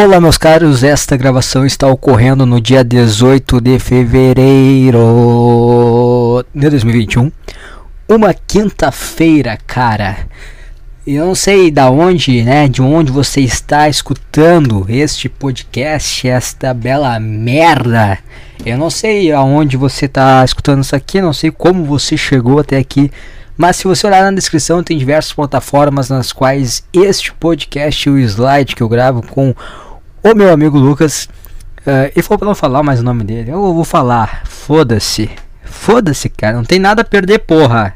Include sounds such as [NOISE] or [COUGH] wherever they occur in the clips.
Olá, meus caros. Esta gravação está ocorrendo no dia 18 de fevereiro de 2021, uma quinta-feira, cara. Eu não sei da onde, né, de onde você está escutando este podcast, esta bela merda. Eu não sei aonde você está escutando isso aqui, não sei como você chegou até aqui. Mas se você olhar na descrição, tem diversas plataformas nas quais este podcast o slide que eu gravo com o meu amigo Lucas. Uh, ele falou pra não falar mais o nome dele. Eu vou falar. Foda-se. Foda-se, cara. Não tem nada a perder, porra.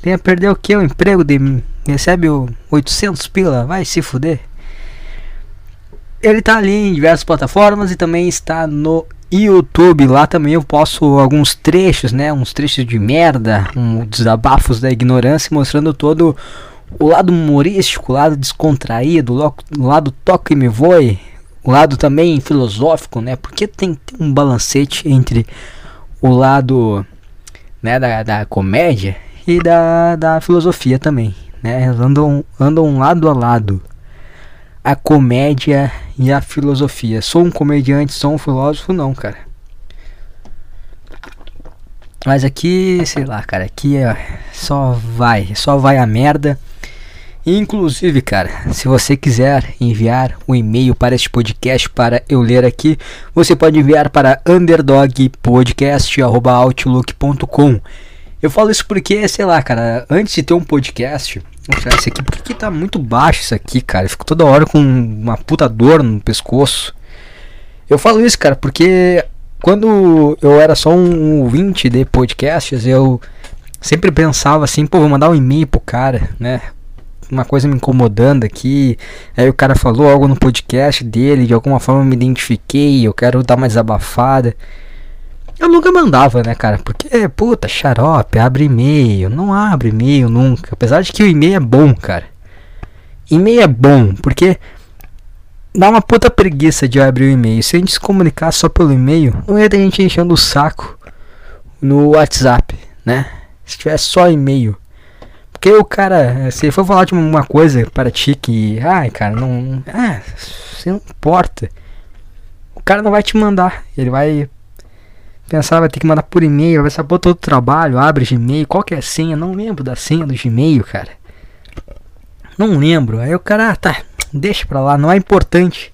Tem a perder o que? O emprego de. Recebe o 800 pila. Vai se fuder. Ele tá ali em diversas plataformas e também está no YouTube. Lá também eu posto alguns trechos, né? Uns trechos de merda, um desabafos da ignorância, mostrando todo o lado humorístico, o lado descontraído, o lado toque me voe, o lado também filosófico, né? Porque tem, um balancete entre o lado né, da, da comédia e da, da filosofia também, né? Andam, andam lado a lado. A comédia e a filosofia. Sou um comediante, sou um filósofo, não, cara. Mas aqui, sei lá, cara, aqui é só vai, só vai a merda. Inclusive, cara, se você quiser enviar um e-mail para este podcast para eu ler aqui, você pode enviar para underdogpodcast@outlook.com. Eu falo isso porque, sei lá, cara, antes de ter um podcast, esse aqui, por que tá muito baixo isso aqui, cara? Eu fico toda hora com uma puta dor no pescoço. Eu falo isso, cara, porque quando eu era só um ouvinte de podcasts, eu sempre pensava assim, pô, vou mandar um e-mail pro cara, né? Uma coisa me incomodando aqui. Aí o cara falou algo no podcast dele, de alguma forma eu me identifiquei, eu quero dar mais abafada. Eu nunca mandava, né, cara? Porque, puta, xarope, abre e-mail. Não abre e-mail nunca. Apesar de que o e-mail é bom, cara. E-mail é bom, porque dá uma puta preguiça de abrir o e-mail. Se a gente se comunicar só pelo e-mail, não ia ter gente enchendo o saco no WhatsApp, né? Se tivesse só e-mail. Porque o cara, se ele for falar de uma coisa para ti que, ai, cara, não, ah, você não importa. O cara não vai te mandar, ele vai pensar, vai ter que mandar por e-mail, vai saber todo o trabalho, abre Gmail, qual que é a senha? Não lembro da senha do Gmail, cara. Não lembro. Aí o cara, ah, tá, deixa pra lá, não é importante.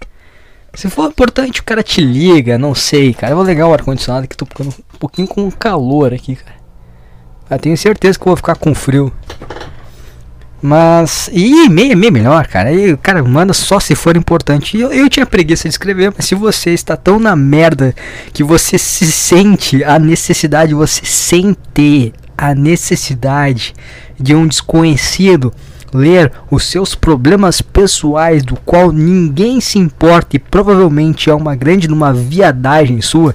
Se for importante, o cara te liga, não sei, cara. Eu vou ligar o ar-condicionado que tô ficando um pouquinho com calor aqui, cara. Eu tenho certeza que vou ficar com frio. Mas. E meio, meio melhor, cara. O cara manda só se for importante. Eu, eu tinha preguiça de escrever, mas se você está tão na merda que você se sente a necessidade, você sente a necessidade de um desconhecido ler os seus problemas pessoais do qual ninguém se importa e provavelmente é uma grande numa viadagem sua.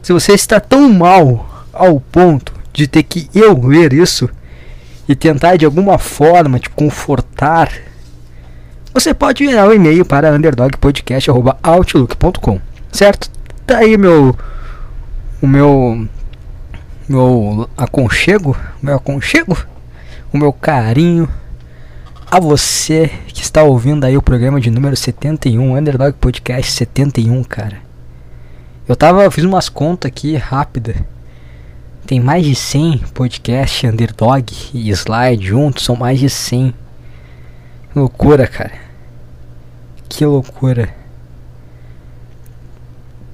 Se você está tão mal ao ponto de ter que eu ler isso, e tentar de alguma forma te confortar, você pode enviar um e-mail para underdogpodcast.outlook.com, certo? Tá aí meu o meu meu aconchego, meu aconchego, o meu carinho a você que está ouvindo aí o programa de número 71, Underdog Podcast 71, cara. Eu tava, fiz umas contas aqui rápida tem mais de 100 podcasts Underdog e Slide juntos, são mais de 100. Loucura, cara. Que loucura.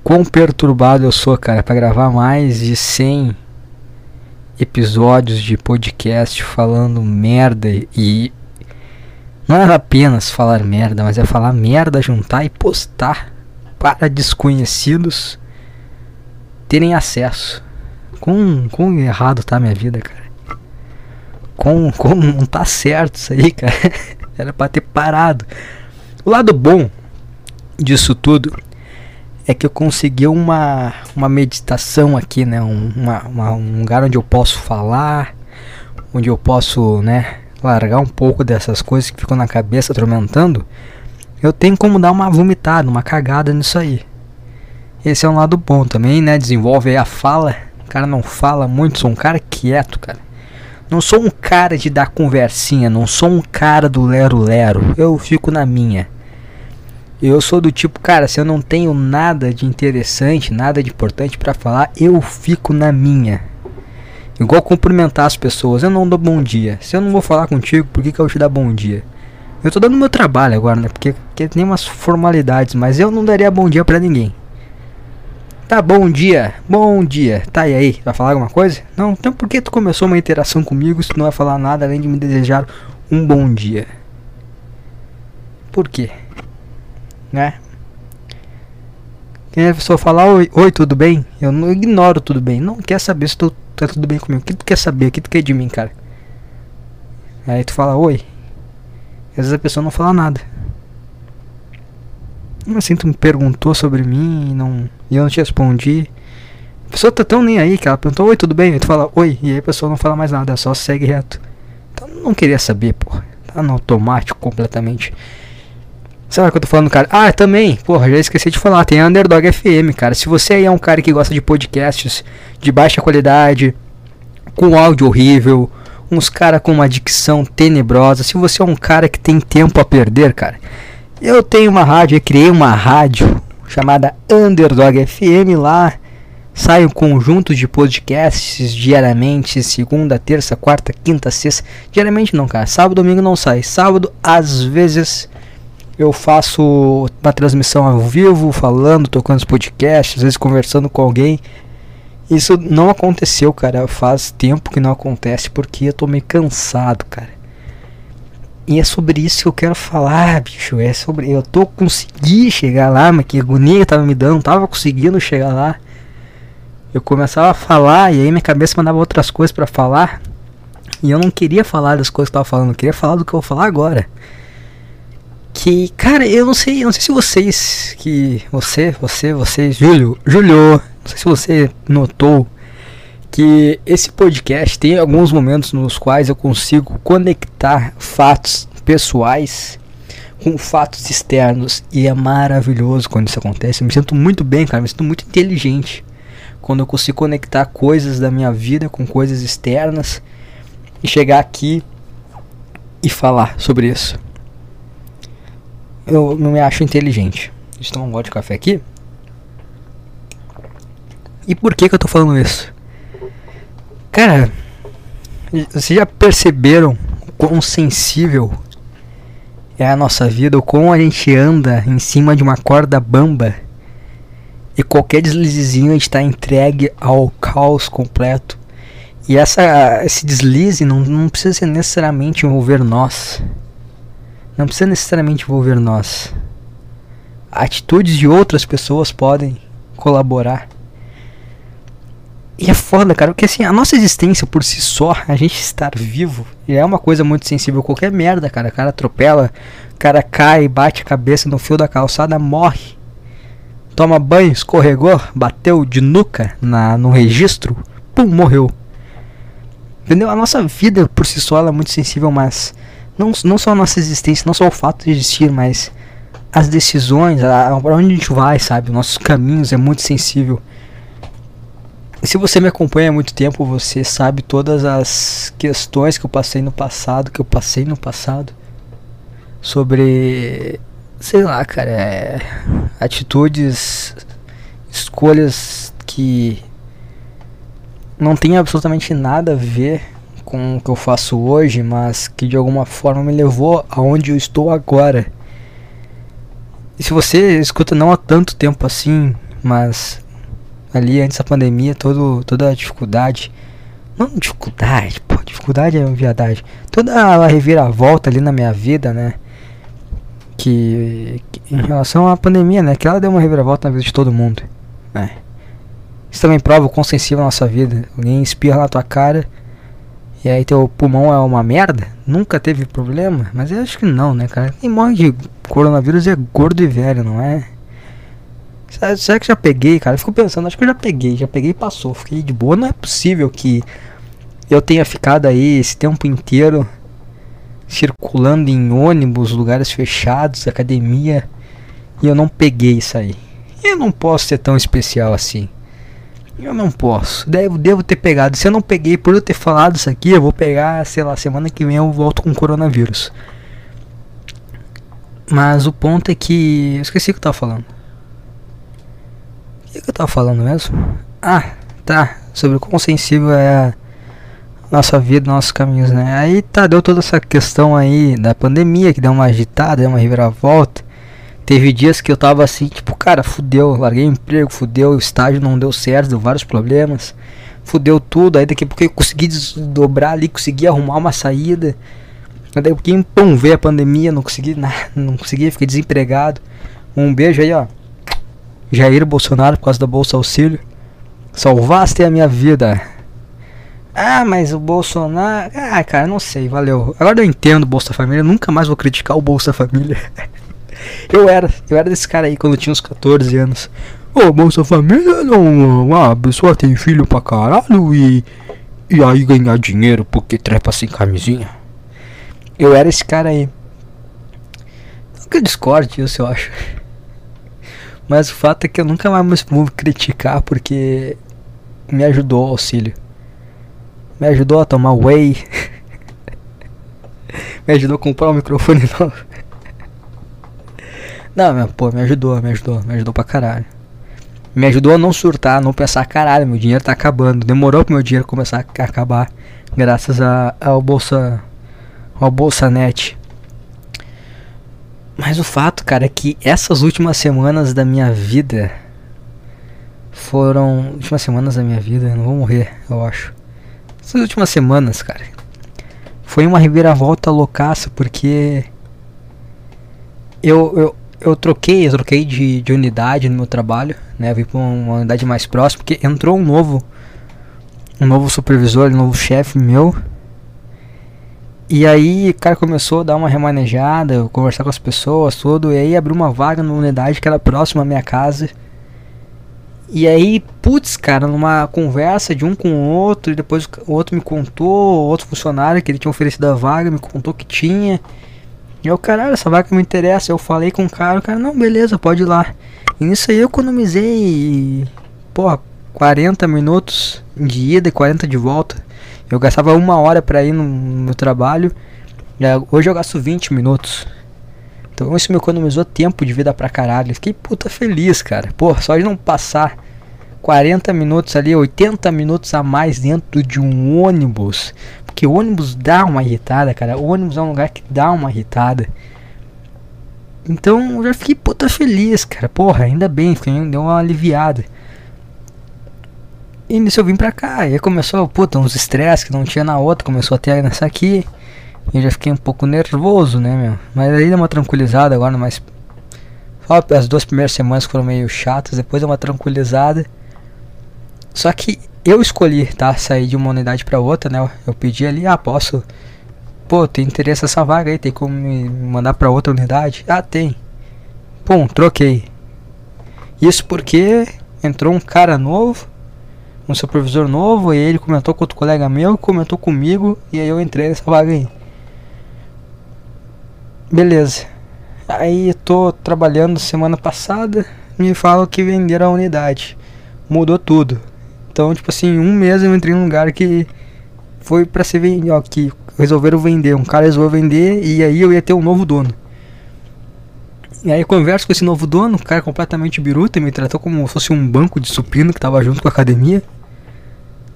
Quão perturbado eu sou, cara, para gravar mais de 100 episódios de podcast falando merda e não é apenas falar merda, mas é falar merda, juntar e postar para desconhecidos terem acesso. Quão, quão errado tá a minha vida, cara. Como, [LAUGHS] como não tá certo isso aí, cara. [LAUGHS] Era pra ter parado. O lado bom disso tudo é que eu consegui uma, uma meditação aqui, né? Um, uma, uma, um lugar onde eu posso falar, onde eu posso, né? Largar um pouco dessas coisas que ficam na cabeça atormentando. Eu tenho como dar uma vomitada, uma cagada nisso aí. Esse é um lado bom também, né? Desenvolve a fala o cara não fala muito, sou um cara quieto, cara. Não sou um cara de dar conversinha, não sou um cara do lero lero. Eu fico na minha. Eu sou do tipo, cara, se eu não tenho nada de interessante, nada de importante para falar, eu fico na minha. Igual cumprimentar as pessoas, eu não dou bom dia. Se eu não vou falar contigo, por que, que eu te dar bom dia? Eu tô dando meu trabalho agora, né? Porque, porque tem umas formalidades, mas eu não daria bom dia para ninguém. Tá, bom dia, bom dia. Tá, e aí? Vai falar alguma coisa? Não, então por que tu começou uma interação comigo se tu não vai falar nada além de me desejar um bom dia? Por quê? Né? Quem a pessoa falar oi, oi, tudo bem? Eu não ignoro tudo bem. Não quer saber se tu tá tudo bem comigo. O que tu quer saber? O que tu quer de mim, cara? Aí tu fala oi. Às vezes a pessoa não fala nada. Assim, tu me perguntou sobre mim e, não, e eu não te respondi. A pessoa tá tão nem aí que ela perguntou, oi, tudo bem? E tu fala, oi, e aí a pessoa não fala mais nada, só segue reto. Então não queria saber, porra. Tá no automático completamente. Sabe o que eu tô falando, cara? Ah, também, porra, já esqueci de falar, tem a Underdog FM, cara. Se você aí é um cara que gosta de podcasts de baixa qualidade, com áudio horrível, uns cara com uma dicção tenebrosa, se você é um cara que tem tempo a perder, cara, eu tenho uma rádio, eu criei uma rádio chamada Underdog FM lá. Sai um conjunto de podcasts diariamente, segunda, terça, quarta, quinta, sexta. Diariamente não, cara. Sábado, domingo não sai. Sábado, às vezes, eu faço uma transmissão ao vivo, falando, tocando os podcasts, às vezes conversando com alguém. Isso não aconteceu, cara. Faz tempo que não acontece porque eu tô meio cansado, cara. E é sobre isso que eu quero falar, bicho. É sobre. Eu tô consegui chegar lá, mas que agonia tava me dando, tava conseguindo chegar lá. Eu começava a falar e aí minha cabeça mandava outras coisas para falar. E eu não queria falar das coisas que eu tava falando, eu queria falar do que eu vou falar agora. Que, cara, eu não sei, eu não sei se vocês que você, você, vocês, Júlio, Júlio, não sei se você notou que esse podcast tem alguns momentos nos quais eu consigo conectar fatos pessoais com fatos externos e é maravilhoso quando isso acontece. Eu me sinto muito bem, cara, me sinto muito inteligente quando eu consigo conectar coisas da minha vida com coisas externas e chegar aqui e falar sobre isso. Eu não me acho inteligente. Deixa eu tomar um gole de café aqui. E por que que eu tô falando isso? Cara, vocês já perceberam o quão sensível é a nossa vida, o quão a gente anda em cima de uma corda bamba e qualquer deslizezinho a gente está entregue ao caos completo. E essa, esse deslize não, não precisa necessariamente envolver nós. Não precisa necessariamente envolver nós. Atitudes de outras pessoas podem colaborar. E é foda, cara, porque assim, a nossa existência por si só, a gente estar vivo, é uma coisa muito sensível. Qualquer merda, cara, o cara atropela, o cara cai, bate a cabeça no fio da calçada, morre. Toma banho, escorregou, bateu de nuca na, no registro, pum, morreu. Entendeu? A nossa vida por si só é muito sensível, mas não, não só a nossa existência, não só o fato de existir, mas as decisões, a, a, pra onde a gente vai, sabe? Nossos caminhos é muito sensível se você me acompanha há muito tempo, você sabe todas as questões que eu passei no passado, que eu passei no passado sobre sei lá, cara, é, atitudes, escolhas que não tem absolutamente nada a ver com o que eu faço hoje, mas que de alguma forma me levou aonde eu estou agora. E se você escuta não há tanto tempo assim, mas ali antes da pandemia, todo, toda a dificuldade. Não dificuldade, pô, dificuldade é uma viadagem. Toda a reviravolta ali na minha vida, né? Que, que, em relação à pandemia, né? Que ela deu uma reviravolta na vida de todo mundo, né? Isso também prova o quão sensível a nossa vida. Alguém espirra na tua cara e aí teu pulmão é uma merda. Nunca teve problema, mas eu acho que não, né, cara? Quem morre de coronavírus é gordo e velho, não é? Será que já peguei, cara? Eu fico pensando, acho que eu já peguei, já peguei e passou. Fiquei de boa. Não é possível que eu tenha ficado aí esse tempo inteiro circulando em ônibus, lugares fechados, academia, e eu não peguei isso aí. Eu não posso ser tão especial assim. Eu não posso. Devo, devo ter pegado. Se eu não peguei por eu ter falado isso aqui, eu vou pegar, sei lá, semana que vem eu volto com coronavírus. Mas o ponto é que. Eu esqueci o que eu tava falando. Que, que eu tava falando mesmo? Ah, tá. Sobre o quão sensível é a nossa vida, nossos caminhos, né? Aí tá, deu toda essa questão aí da pandemia que deu uma agitada, deu uma reviravolta. Teve dias que eu tava assim, tipo, cara, fudeu, larguei o emprego, fudeu, o estágio não deu certo, deu vários problemas, fudeu tudo. Aí daqui a pouco eu consegui desdobrar ali, consegui arrumar uma saída. Aí daqui a pouquinho, pum, veio a pandemia, não consegui nada, [LAUGHS] não consegui, fiquei desempregado. Um beijo aí, ó. Jair Bolsonaro, por causa da Bolsa Auxílio. Salvaste a minha vida. Ah, mas o Bolsonaro. Ah, cara, não sei, valeu. Agora eu entendo Bolsa Família, nunca mais vou criticar o Bolsa Família. [LAUGHS] eu era, eu era desse cara aí quando eu tinha uns 14 anos. Ô, oh, Bolsa Família não. A pessoa tem filho pra caralho e. E aí ganhar dinheiro porque trepa sem camisinha. Eu era esse cara aí. Nunca discorde isso, eu acho. Mas o fato é que eu nunca mais vou criticar porque me ajudou o auxílio. Me ajudou a tomar whey. [LAUGHS] me ajudou a comprar um microfone [LAUGHS] novo. Não, meu, pô, me ajudou, me ajudou, me ajudou pra caralho. Me ajudou a não surtar, a não pensar, caralho, meu dinheiro tá acabando. Demorou pro meu dinheiro começar a acabar. Graças a, ao Bolsa. ao Bolsa Net. Mas o fato, cara, é que essas últimas semanas da minha vida foram. Últimas semanas da minha vida, eu não vou morrer, eu acho. Essas últimas semanas, cara. Foi uma reviravolta loucaça, porque. Eu, eu, eu troquei, eu troquei de, de unidade no meu trabalho, né? vim pra uma unidade mais próxima, porque entrou um novo. Um novo supervisor, um novo chefe meu. E aí cara começou a dar uma remanejada, conversar com as pessoas, tudo, e aí abriu uma vaga numa unidade que era próxima à minha casa. E aí, putz, cara, numa conversa de um com o outro, e depois o outro me contou, outro funcionário que ele tinha oferecido a vaga, me contou que tinha. E eu, caralho, essa vaga me interessa. Eu falei com o cara, o cara, não, beleza, pode ir lá. E nisso aí eu economizei, porra, 40 minutos de ida e 40 de volta. Eu gastava uma hora pra ir no, no trabalho. Hoje eu gasto 20 minutos. Então isso me economizou tempo de vida pra caralho. Fiquei puta feliz, cara. Pô, só de não passar 40 minutos ali, 80 minutos a mais dentro de um ônibus. Porque ônibus dá uma irritada, cara. O ônibus é um lugar que dá uma irritada. Então eu já fiquei puta feliz, cara. Porra, ainda bem, fiquei, deu uma aliviada. E nisso eu vim pra cá. E começou, puta, uns estresses que não tinha na outra. Começou a ter nessa aqui. Eu já fiquei um pouco nervoso, né, meu? Mas aí deu uma tranquilizada agora, mas. As duas primeiras semanas foram meio chatas, depois deu uma tranquilizada. Só que eu escolhi, tá? Sair de uma unidade pra outra, né? Eu pedi ali, ah, posso. Pô, tem interesse nessa vaga aí, tem como me mandar pra outra unidade? Ah, tem. Pum, troquei. Isso porque entrou um cara novo, um supervisor novo, e ele comentou com outro colega meu, comentou comigo, e aí eu entrei nessa vaga aí. Beleza. Aí tô trabalhando semana passada, me falam que venderam a unidade. Mudou tudo. Então, tipo assim, um mês eu entrei num lugar que foi para ser vendido, que resolveram vender. Um cara resolveu vender e aí eu ia ter um novo dono. E aí eu converso com esse novo dono, um cara completamente biruta, me tratou como se fosse um banco de supino que tava junto com a academia.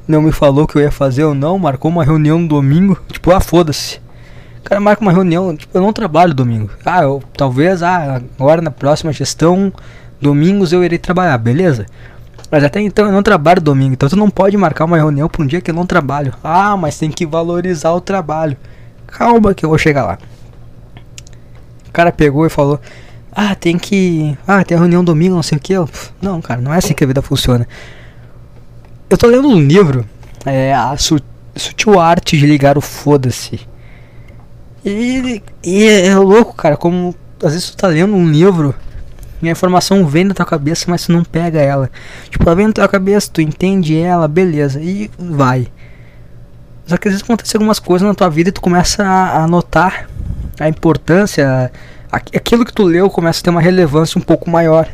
Não me falou que eu ia fazer ou não, marcou uma reunião no domingo, tipo, ah, foda-se. O cara marca uma reunião, tipo, eu não trabalho domingo. Ah, eu talvez, ah, agora na próxima gestão, domingos eu irei trabalhar, beleza? Mas até então eu não trabalho domingo, então tu não pode marcar uma reunião para um dia que eu não trabalho. Ah, mas tem que valorizar o trabalho. Calma que eu vou chegar lá. O cara pegou e falou: Ah, tem que. Ah, tem reunião domingo, não sei o que. Não, cara, não é assim que a vida funciona. Eu tô lendo um livro, é a Sutil Arte de Ligar o Foda-se. E, e é louco, cara, como às vezes tu tá lendo um livro e a informação vem da tua cabeça, mas tu não pega ela. Tipo, ela vem na tua cabeça, tu entende ela, beleza, e vai. Só que às vezes acontece algumas coisas na tua vida e tu começa a, a notar a importância, aquilo que tu leu começa a ter uma relevância um pouco maior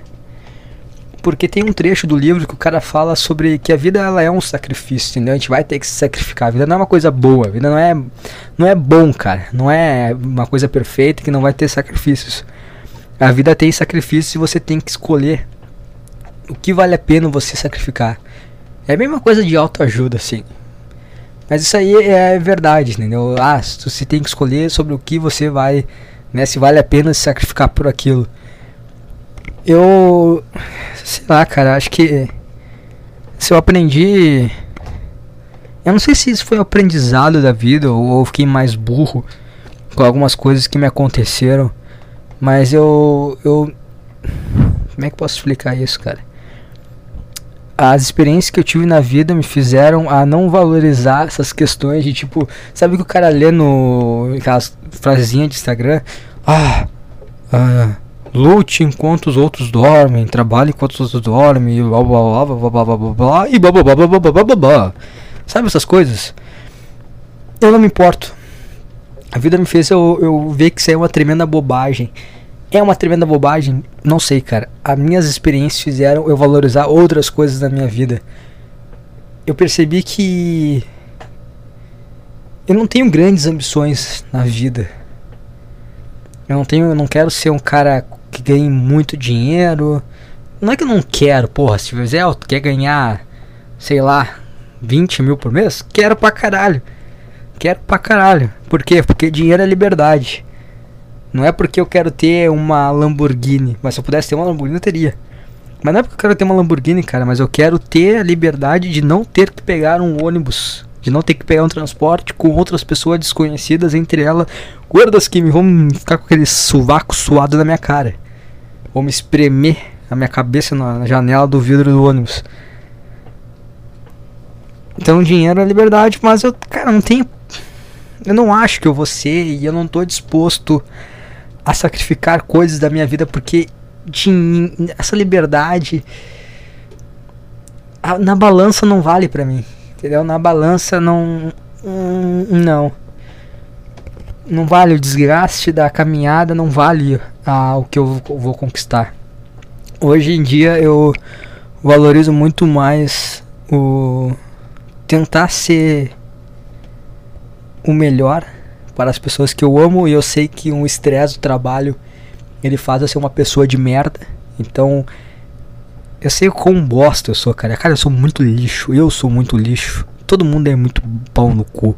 porque tem um trecho do livro que o cara fala sobre que a vida ela é um sacrifício, entendeu? A gente vai ter que se sacrificar. A vida não é uma coisa boa, a vida não é não é bom, cara. Não é uma coisa perfeita que não vai ter sacrifícios. A vida tem sacrifício e você tem que escolher o que vale a pena você sacrificar. É a mesma coisa de autoajuda, assim. Mas isso aí é verdade, entendeu? Ah, você tem que escolher sobre o que você vai, né? Se vale a pena se sacrificar por aquilo. Eu. Sei lá, cara, acho que. Se eu aprendi. Eu não sei se isso foi um aprendizado da vida ou eu fiquei mais burro com algumas coisas que me aconteceram. Mas eu. Eu. Como é que eu posso explicar isso, cara? As experiências que eu tive na vida me fizeram a não valorizar essas questões de tipo. Sabe que o cara lê no. aquelas frasezinhas de Instagram? Ah. Ah. Lute enquanto os outros dormem, trabalhe enquanto os outros dormem, blá blá blá blá blá blá blá blá e blá blá blá blá blá blá blá. Sabe essas coisas? Eu não me importo. A vida me fez eu, eu ver que isso é uma tremenda bobagem. É uma tremenda bobagem? Não sei, cara. As minhas experiências fizeram eu valorizar outras coisas da minha vida. Eu percebi que. Eu não tenho grandes ambições na vida. Eu não tenho. Eu não quero ser um cara que ganhe muito dinheiro. Não é que eu não quero, porra. Se fizer, quer ganhar, sei lá, 20 mil por mês? Quero pra caralho. Quero pra caralho. Por quê? Porque dinheiro é liberdade. Não é porque eu quero ter uma Lamborghini. Mas se eu pudesse ter uma Lamborghini, eu teria. Mas não é porque eu quero ter uma Lamborghini, cara. Mas eu quero ter a liberdade de não ter que pegar um ônibus. De não ter que pegar um transporte com outras pessoas desconhecidas, entre elas gordas que me vão ficar com aquele sovaco suado na minha cara. Vão me espremer a minha cabeça na janela do vidro do ônibus. Então dinheiro é liberdade, mas eu, cara, não tenho. Eu não acho que eu vou ser e eu não tô disposto a sacrificar coisas da minha vida porque essa liberdade a, na balança não vale para mim. Entendeu? Na balança não. Hum, não. Não vale o desgaste da caminhada, não vale ah, o que eu vou, vou conquistar. Hoje em dia eu valorizo muito mais o tentar ser o melhor para as pessoas que eu amo e eu sei que um estresse do trabalho ele faz eu ser uma pessoa de merda. Então eu sei o quão bosta eu sou, cara. Cara, eu sou muito lixo. Eu sou muito lixo. Todo mundo é muito pau no cu.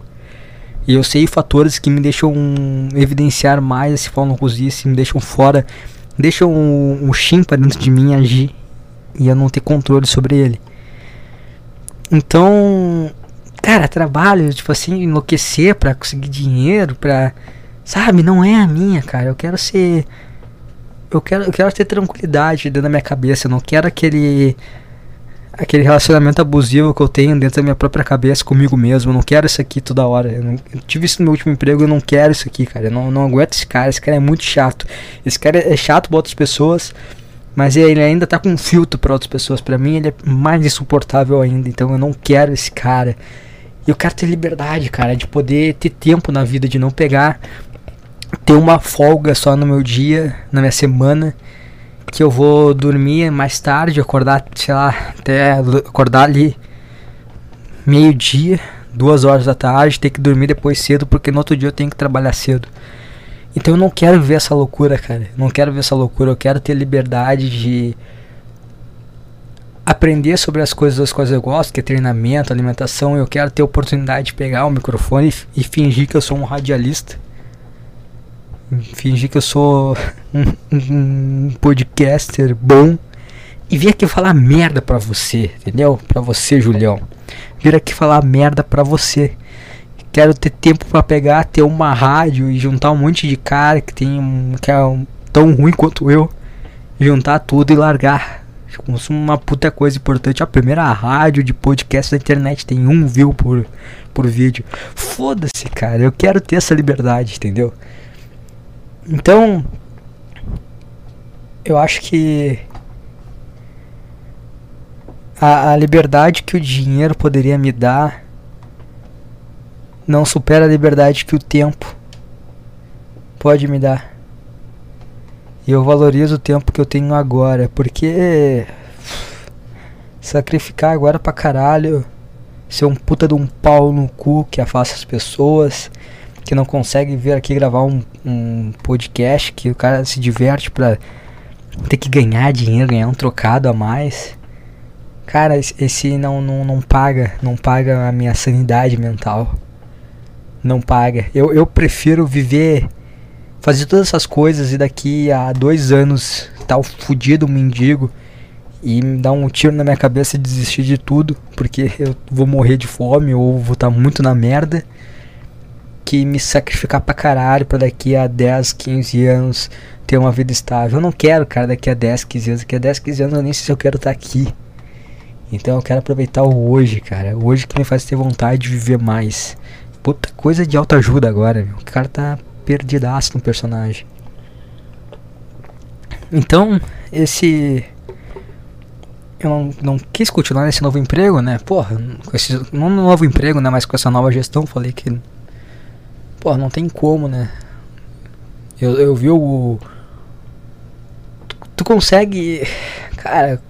E eu sei fatores que me deixam evidenciar mais esse pau no cozice, me deixam fora, deixam um, um chimpa dentro de mim agir e eu não ter controle sobre ele. Então, cara, trabalho, tipo assim, enlouquecer pra conseguir dinheiro, pra. Sabe, não é a minha, cara. Eu quero ser. Eu quero, eu quero ter tranquilidade dentro da minha cabeça. Eu não quero aquele. Aquele relacionamento abusivo que eu tenho dentro da minha própria cabeça comigo mesmo. Eu não quero isso aqui toda hora. Eu, não, eu tive isso no meu último emprego. Eu não quero isso aqui, cara. Eu não, não aguento esse cara. Esse cara é muito chato. Esse cara é chato pra outras pessoas. Mas ele ainda tá com um filtro para outras pessoas. Para mim, ele é mais insuportável ainda. Então eu não quero esse cara. Eu quero ter liberdade, cara, de poder ter tempo na vida, de não pegar, ter uma folga só no meu dia, na minha semana, que eu vou dormir mais tarde, acordar, sei lá, até acordar ali meio-dia, duas horas da tarde, ter que dormir depois cedo, porque no outro dia eu tenho que trabalhar cedo. Então eu não quero ver essa loucura, cara. Não quero ver essa loucura. Eu quero ter liberdade de aprender sobre as coisas das quais eu gosto, que é treinamento, alimentação. Eu quero ter oportunidade de pegar o microfone e, fingir que eu sou um radialista. Fingir que eu sou [LAUGHS] um, um podcaster bom e vir aqui falar merda pra você, entendeu? Pra você, Julião. Vir aqui falar merda pra você. Quero ter tempo para pegar, ter uma rádio e juntar um monte de cara que tem um, que é um, tão ruim quanto eu. Juntar tudo e largar. Se uma puta coisa importante. A primeira rádio de podcast da internet tem um view por, por vídeo. Foda-se, cara. Eu quero ter essa liberdade, entendeu? Então, eu acho que a, a liberdade que o dinheiro poderia me dar não supera a liberdade que o tempo pode me dar. E eu valorizo o tempo que eu tenho agora, porque sacrificar agora pra caralho, ser um puta de um pau no cu que afasta as pessoas, que não consegue vir aqui gravar um, um podcast, que o cara se diverte pra ter que ganhar dinheiro, ganhar um trocado a mais. Cara, esse não, não, não paga, não paga a minha sanidade mental. Não paga. Eu, eu prefiro viver, fazer todas essas coisas e daqui a dois anos tal tá fudido, um mendigo, e me dar um tiro na minha cabeça e desistir de tudo, porque eu vou morrer de fome ou vou estar tá muito na merda, que me sacrificar pra caralho pra daqui a 10, 15 anos ter uma vida estável. Eu não quero, cara, daqui a 10, 15 anos. Daqui a 10, 15 anos eu nem sei se eu quero estar tá aqui. Então eu quero aproveitar o hoje, cara. Hoje que me faz ter vontade de viver mais. Puta coisa de autoajuda agora, meu. O cara tá perdidaço no personagem. Então, esse. Eu não, não quis continuar nesse novo emprego, né? Porra, com esse. Não no novo emprego, né? Mas com essa nova gestão, falei que. Porra, não tem como, né? Eu, eu vi o. Tu, tu consegue. Cara,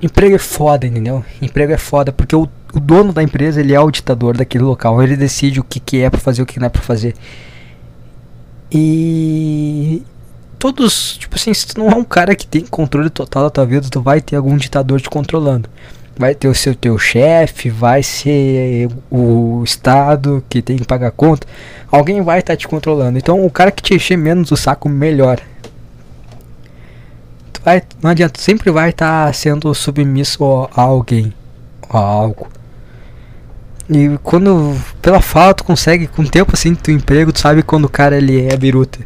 Emprego é foda, entendeu? Emprego é foda porque o, o dono da empresa ele é o ditador daquele local. Ele decide o que, que é pra fazer o que não é pra fazer. E todos, tipo assim, se tu não é um cara que tem controle total da tua vida, tu vai ter algum ditador te controlando. Vai ter o seu teu chefe, vai ser o estado que tem que pagar conta. Alguém vai estar tá te controlando. Então o cara que te encher menos o saco melhor vai, não adianta, sempre vai estar tá sendo submisso a alguém, a algo. E quando, pela falta, tu consegue, com o tempo assim do emprego, tu sabe quando o cara ele é biruta.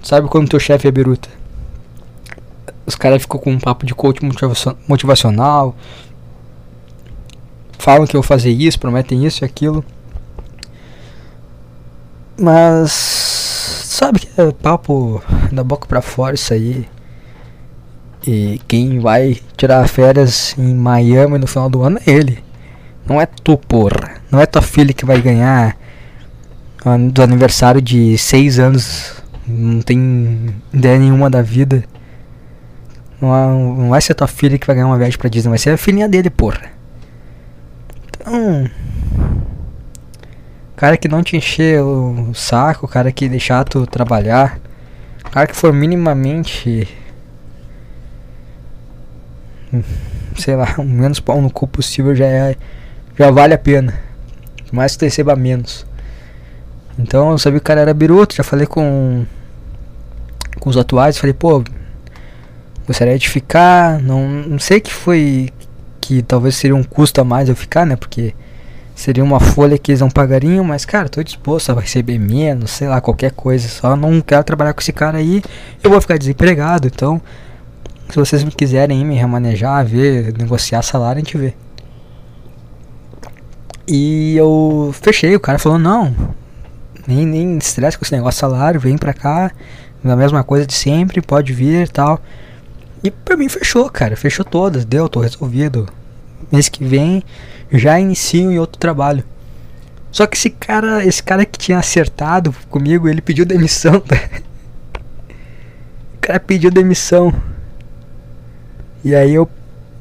Tu sabe quando teu chefe é biruta. Os caras ficam com um papo de coach motivacional. Falam que eu vou fazer isso, prometem isso e aquilo. Mas sabe que é papo da boca pra fora isso aí. E quem vai tirar férias em Miami no final do ano é ele. Não é tu, porra. Não é tua filha que vai ganhar do aniversário de 6 anos. Não tem ideia nenhuma da vida. Não, vai ser tua filha que vai ganhar uma viagem pra Disney. Vai ser a filhinha dele, porra. Então. Cara que não te encher o saco, cara que deixar tu trabalhar. Cara que for minimamente sei lá, o [LAUGHS] menos pau no cu possível já é já vale a pena. Mais que tu receba menos. Então eu sabia que o cara era biruto, já falei com com os atuais, falei, pô, gostaria de ficar, não, não sei que foi que talvez seria um custo a mais eu ficar, né? Porque seria uma folha que eles não pagariam, mas cara, tô disposto a receber menos, sei lá, qualquer coisa, só não quero trabalhar com esse cara aí, eu vou ficar desempregado, então se vocês quiserem me remanejar, ver, negociar salário, a gente vê. E eu fechei, o cara falou, não, nem, nem estresse com esse negócio salário, vem pra cá, a mesma coisa de sempre, pode vir e tal. E pra mim fechou, cara, fechou todas, deu, tô resolvido. Mês que vem já inicio em outro trabalho. Só que esse cara, esse cara que tinha acertado comigo, ele pediu demissão. [LAUGHS] o cara pediu demissão. E aí eu,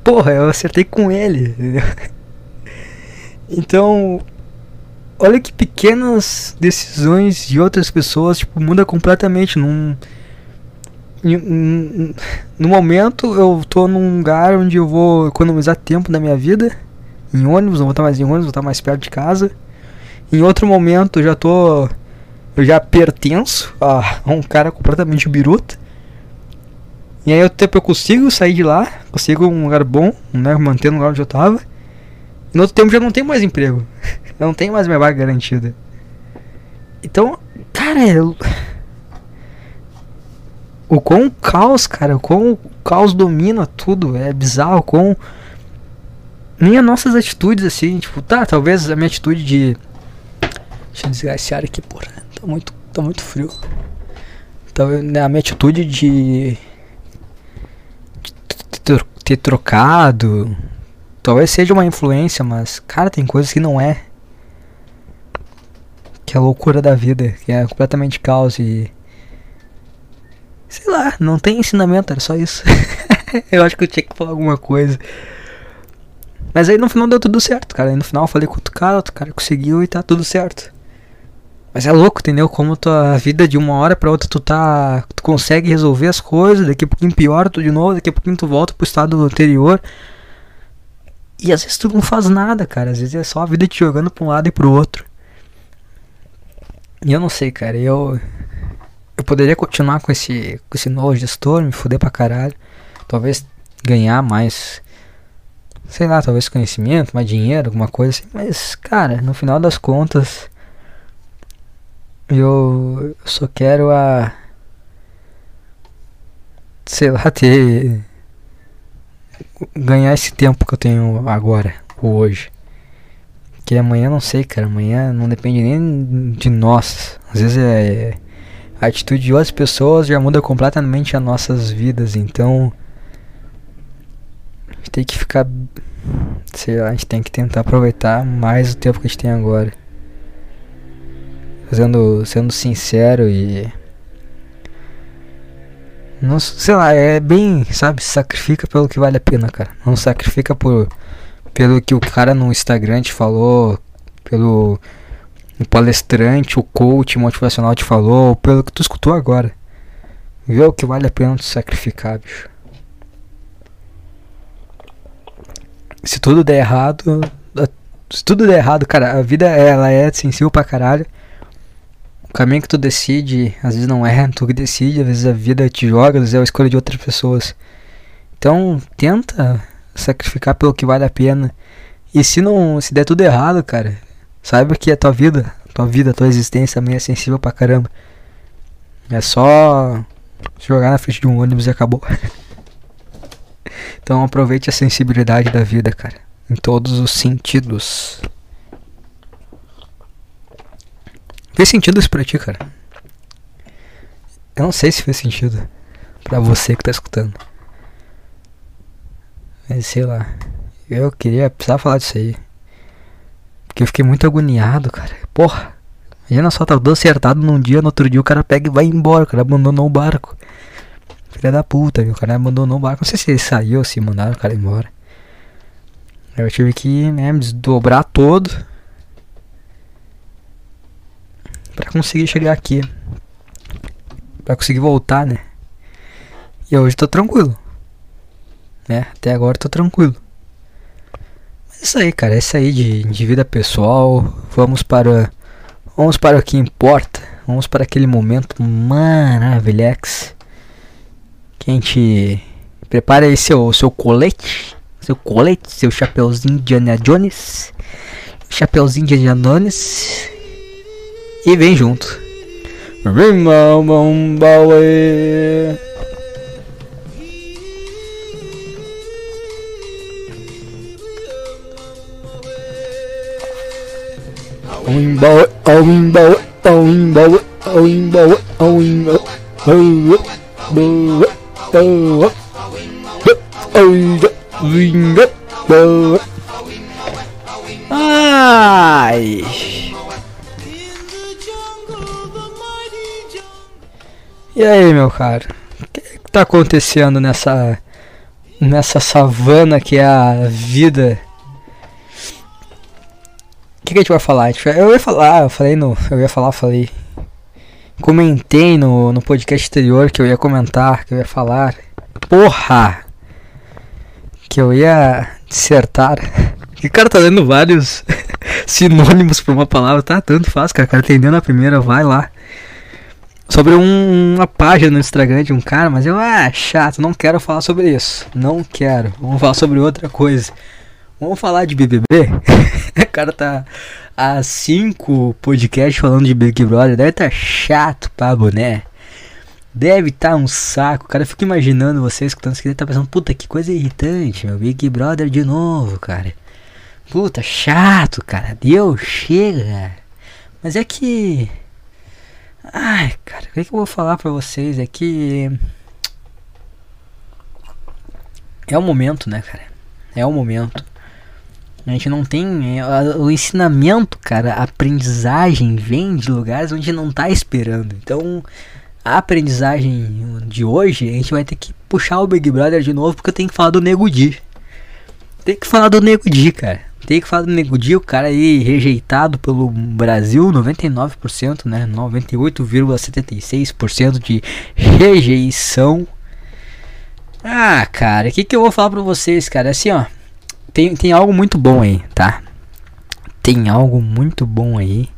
porra, eu acertei com ele, entendeu? Então, olha que pequenas decisões de outras pessoas, tipo, muda completamente num no momento eu tô num lugar onde eu vou economizar tempo da minha vida, em ônibus, não vou estar mais em ônibus, vou estar mais perto de casa. Em outro momento eu já tô eu já pertenço a um cara completamente biruta. E aí o tempo eu consigo sair de lá, consigo um lugar bom, né, manter no lugar onde eu tava. E no outro tempo já não tenho mais emprego. eu não tenho mais minha vaga garantida. Então, cara, eu... o quão caos, cara, o quão caos domina tudo, é bizarro, com nem as nossas atitudes assim, tipo, tá, talvez a minha atitude de Deixa eu desligar esse ar aqui, porra. Tá muito, tá muito frio. Talvez a minha atitude de ter trocado. Talvez seja uma influência, mas, cara, tem coisas que não é. Que é a loucura da vida, que é completamente caos e. Sei lá, não tem ensinamento, era só isso. [LAUGHS] eu acho que eu tinha que falar alguma coisa. Mas aí no final deu tudo certo, cara. Aí no final eu falei com outro cara, outro cara conseguiu e tá tudo certo. Mas é louco, entendeu? Como tua vida de uma hora pra outra tu tá. Tu consegue resolver as coisas, daqui a pouquinho piora tudo de novo, daqui a pouquinho tu volta pro estado anterior. E às vezes tu não faz nada, cara. Às vezes é só a vida te jogando pra um lado e pro outro. E eu não sei, cara. Eu. Eu poderia continuar com esse, com esse novo gestor, me fuder pra caralho. Talvez ganhar mais. Sei lá, talvez conhecimento, mais dinheiro, alguma coisa assim. Mas, cara, no final das contas. Eu, só quero a. Sei lá, [LAUGHS] ter. Ganhar esse tempo que eu tenho agora, hoje. Que amanhã não sei, cara. Amanhã não depende nem de nós. Às vezes é. A atitude de outras pessoas já muda completamente as nossas vidas. Então. A gente tem que ficar. Sei lá, a gente tem que tentar aproveitar mais o tempo que a gente tem agora sendo, sendo sincero e. Não, sei lá, é bem, sabe, sacrifica pelo que vale a pena, cara. Não sacrifica por pelo que o cara no Instagram te falou, pelo o palestrante, o coach motivacional te falou, pelo que tu escutou agora. Vê o que vale a pena te sacrificar, bicho. Se tudo der errado, se tudo der errado, cara, a vida ela é sensível pra caralho. O caminho que tu decide, às vezes não é [LAUGHS] tu que decide, às vezes a vida te joga, às vezes é a escolha de outras pessoas. Então, tenta sacrificar pelo que vale a pena. E se não, se der tudo errado, cara, saiba que a tua vida, a tua vida, a tua existência também é sensível pra caramba. É só jogar na frente de um ônibus e acabou. [LAUGHS] então aproveite a sensibilidade da vida, cara, em todos os sentidos. Fez sentido isso pra ti, cara? Eu não sei se fez sentido pra você que tá escutando. Mas sei lá. Eu queria precisar falar disso aí. Porque eu fiquei muito agoniado, cara. Porra. Imagina só, tá tudo acertado num dia, no outro dia o cara pega e vai embora. O cara abandonou o barco. Filha da puta, viu? O cara abandonou o barco. Não sei se ele saiu ou se mandaram o cara embora. Eu tive que né, me desdobrar todo para conseguir chegar aqui. para conseguir voltar, né? E hoje tô tranquilo. Né? Até agora tô tranquilo. Mas é isso aí, cara. É isso aí de, de vida pessoal. Vamos para. Vamos para o que importa. Vamos para aquele momento maravilhoso. Que a gente prepara aí seu, seu colete. Seu colete, seu chapeuzinho de Indiana Jones. Chapeuzinho de Indiana Jones e vem junto. Ai. E aí, meu cara? O que, tá acontecendo nessa nessa savana que é a vida? O que, que a gente vai falar? Eu ia falar, eu falei no. Eu ia falar, falei. Comentei no, no podcast anterior que eu ia comentar, que eu ia falar. Porra! Que eu ia dissertar. Que cara tá lendo vários [LAUGHS] sinônimos pra uma palavra, tá? Tanto faz, cara. O cara entendeu na primeira, vai lá sobre um, uma página no Instagram de um cara, mas eu, ah, chato, não quero falar sobre isso. Não quero. Vamos falar sobre outra coisa. Vamos falar de BBB? [LAUGHS] o cara tá há cinco podcasts falando de Big Brother. Deve tá chato pra boné. Deve tá um saco. Cara, eu fico imaginando você escutando isso aqui. Deve tá pensando, puta, que coisa irritante, meu. Big Brother de novo, cara. Puta, chato, cara. Deus, chega. Mas é que Ai, cara, o que, que eu vou falar pra vocês é que. É o momento, né, cara? É o momento. A gente não tem. É, o ensinamento, cara, a aprendizagem vem de lugares onde não tá esperando. Então, a aprendizagem de hoje, a gente vai ter que puxar o Big Brother de novo porque eu tenho que falar do Nego Di. Tem que falar do Nego Di, cara. Tem que falar do Nego Di, o cara aí rejeitado pelo Brasil, 99%, né? 98,76% de rejeição. Ah, cara, o que, que eu vou falar pra vocês, cara? Assim, ó. Tem, tem algo muito bom aí, tá? Tem algo muito bom aí.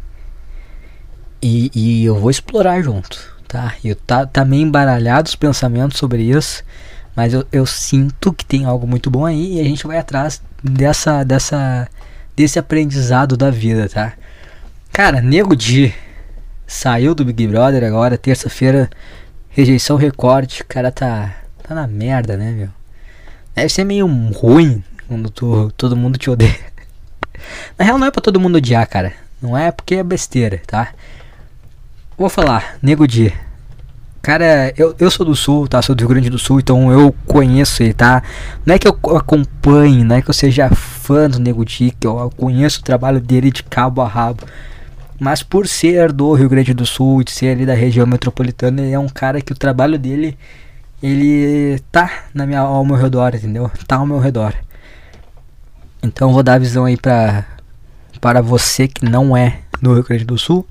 E, e eu vou explorar junto, tá? Eu tá, tá meio embaralhado os pensamentos sobre isso. Mas eu, eu sinto que tem algo muito bom aí e a gente vai atrás dessa, dessa, desse aprendizado da vida, tá? Cara, Nego Di saiu do Big Brother agora, terça-feira, rejeição recorde, o cara tá, tá na merda, né, meu? Deve ser meio ruim quando tu, todo mundo te odeia. [LAUGHS] Na real não é pra todo mundo odiar, cara. Não é porque é besteira, tá? Vou falar, Nego Di. Cara, eu, eu sou do sul, tá? Sou do Rio Grande do Sul, então eu conheço ele, tá? Não é que eu acompanhe, não é que eu seja fã do Nego que eu conheço o trabalho dele de cabo a rabo. Mas por ser do Rio Grande do Sul, de ser ali da região metropolitana, ele é um cara que o trabalho dele, ele tá na minha, ao meu redor, entendeu? Tá ao meu redor. Então vou dar a visão aí pra, para você que não é do Rio Grande do Sul.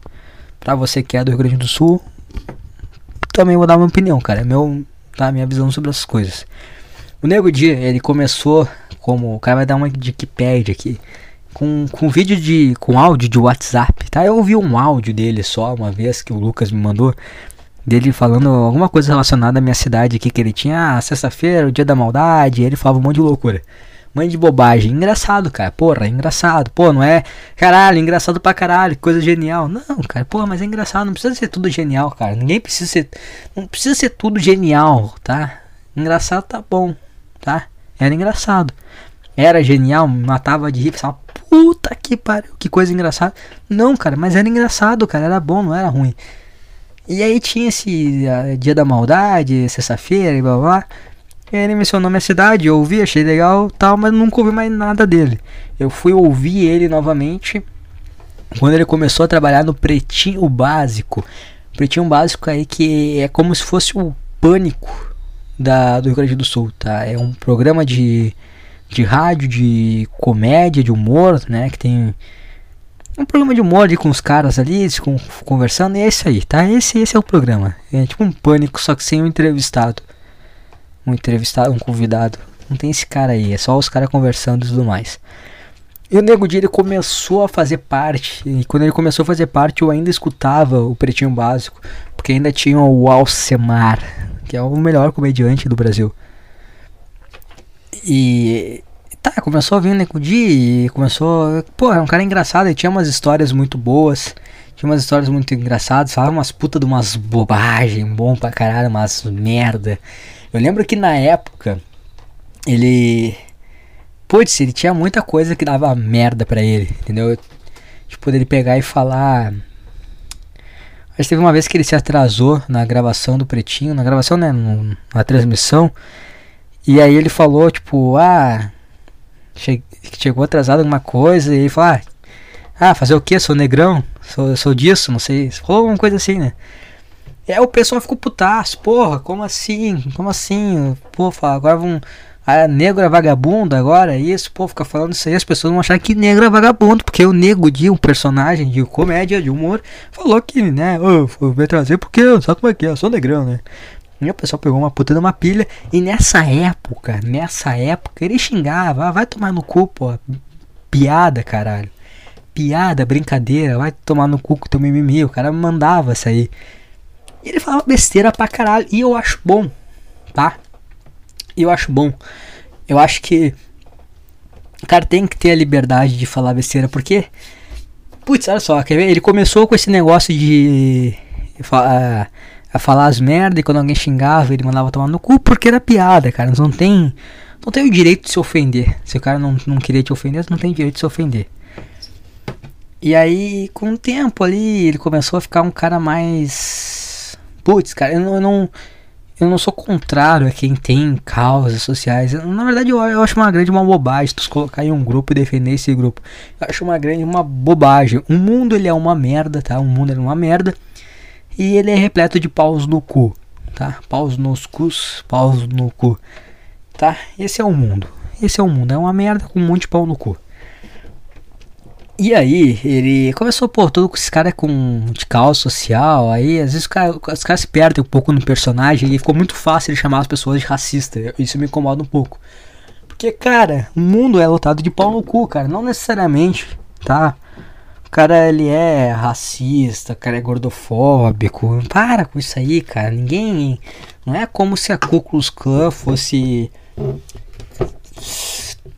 Pra você que é do Rio Grande do Sul, também vou dar uma opinião, cara. É meu, tá, minha visão sobre essas coisas. O Nego Dia, ele começou como. O cara vai dar uma de Wikipedia aqui. Com, com vídeo de. com áudio de WhatsApp, tá? Eu ouvi um áudio dele só uma vez que o Lucas me mandou. Dele falando alguma coisa relacionada à minha cidade aqui que ele tinha. Ah, sexta-feira, o dia da maldade. ele falava um monte de loucura. Mãe de bobagem. Engraçado, cara. Porra, engraçado. Pô, não é. Caralho, engraçado pra caralho. Coisa genial. Não, cara. Pô, mas é engraçado. Não precisa ser tudo genial, cara. Ninguém precisa ser. Não precisa ser tudo genial, tá? Engraçado tá bom, tá? Era engraçado. Era genial, matava de rir. Pensava, puta que pariu, que coisa engraçada. Não, cara, mas era engraçado, cara. Era bom, não era ruim. E aí tinha esse uh, dia da maldade, sexta-feira e blá blá. Ele mencionou minha cidade, eu ouvi, achei legal tal, mas nunca ouvi mais nada dele. Eu fui ouvir ele novamente quando ele começou a trabalhar no Pretinho Básico. Pretinho Básico aí que é como se fosse o pânico da, do Rio Grande do Sul, tá? É um programa de, de rádio, de comédia, de humor, né? Que tem um programa de humor ali com os caras ali, com, conversando, e é isso aí, tá? Esse, esse é o programa. É tipo um pânico, só que sem o um entrevistado um entrevistado, um convidado. Não tem esse cara aí, é só os caras conversando e tudo mais. E o Nego Di ele começou a fazer parte, e quando ele começou a fazer parte eu ainda escutava o Pretinho Básico, porque ainda tinha o Alcemar, que é o melhor comediante do Brasil. E tá, começou a vir o Nego Di e começou, pô, é um cara engraçado, ele tinha umas histórias muito boas. Tinha umas histórias muito engraçadas, falava umas puta de umas bobagem, bom pra caralho, umas merda. Eu lembro que na época ele. Putz, ele tinha muita coisa que dava merda pra ele, entendeu? Tipo, dele pegar e falar. Que teve uma vez que ele se atrasou na gravação do Pretinho, na gravação, né? Na transmissão. E aí ele falou, tipo, ah. Che chegou atrasado alguma coisa. E ele falou, ah, ah fazer o que? Sou negrão? Sou, sou disso? Não sei. Falou alguma coisa assim, né? Aí o pessoal ficou putaço, porra, como assim? Como assim? Pô, agora vão. A negro é vagabundo agora, isso, pô, fica falando isso aí, as pessoas vão achar que negro é vagabundo, porque o nego de um personagem de comédia, de humor, falou que, né, oh, foi trazer porque sabe como é que é, eu sou negrão, né? E o pessoal pegou uma puta de uma pilha, e nessa época, nessa época, ele xingava, ah, vai tomar no cu, pô, piada, caralho. Piada, brincadeira, vai tomar no cu com teu mimimi, o cara mandava isso aí. E ele falava besteira pra caralho. E eu acho bom, tá? Eu acho bom. Eu acho que o cara tem que ter a liberdade de falar besteira, porque. Putz, olha só, quer ver? Ele começou com esse negócio de. A, a falar as merdas e quando alguém xingava ele mandava tomar no cu porque era piada, cara. Não tem. Não tem o direito de se ofender. Se o cara não, não queria te ofender, não tem direito de se ofender. E aí, com o tempo ali, ele começou a ficar um cara mais Putz, cara, eu não, eu não, eu não sou contrário a quem tem causas sociais. Na verdade, eu, eu acho uma grande uma bobagem tu colocar em um grupo e defender esse grupo. Eu acho uma grande uma bobagem. O mundo ele é uma merda, tá? O mundo é uma merda. E ele é repleto de paus no cu, tá? Paus nos cus, paus no cu. Tá? Esse é o mundo. Esse é o mundo. É uma merda com um monte de pau no cu. E aí, ele começou, pô, todo com esse cara com de calça social, aí às vezes os caras cara se perdem um pouco no personagem e ficou muito fácil ele chamar as pessoas de racista. Isso me incomoda um pouco. Porque, cara, o mundo é lotado de pau no cu, cara. Não necessariamente, tá? O cara, ele é racista, o cara é gordofóbico. Para com isso aí, cara. Ninguém... Não é como se a Ku Klux Klan fosse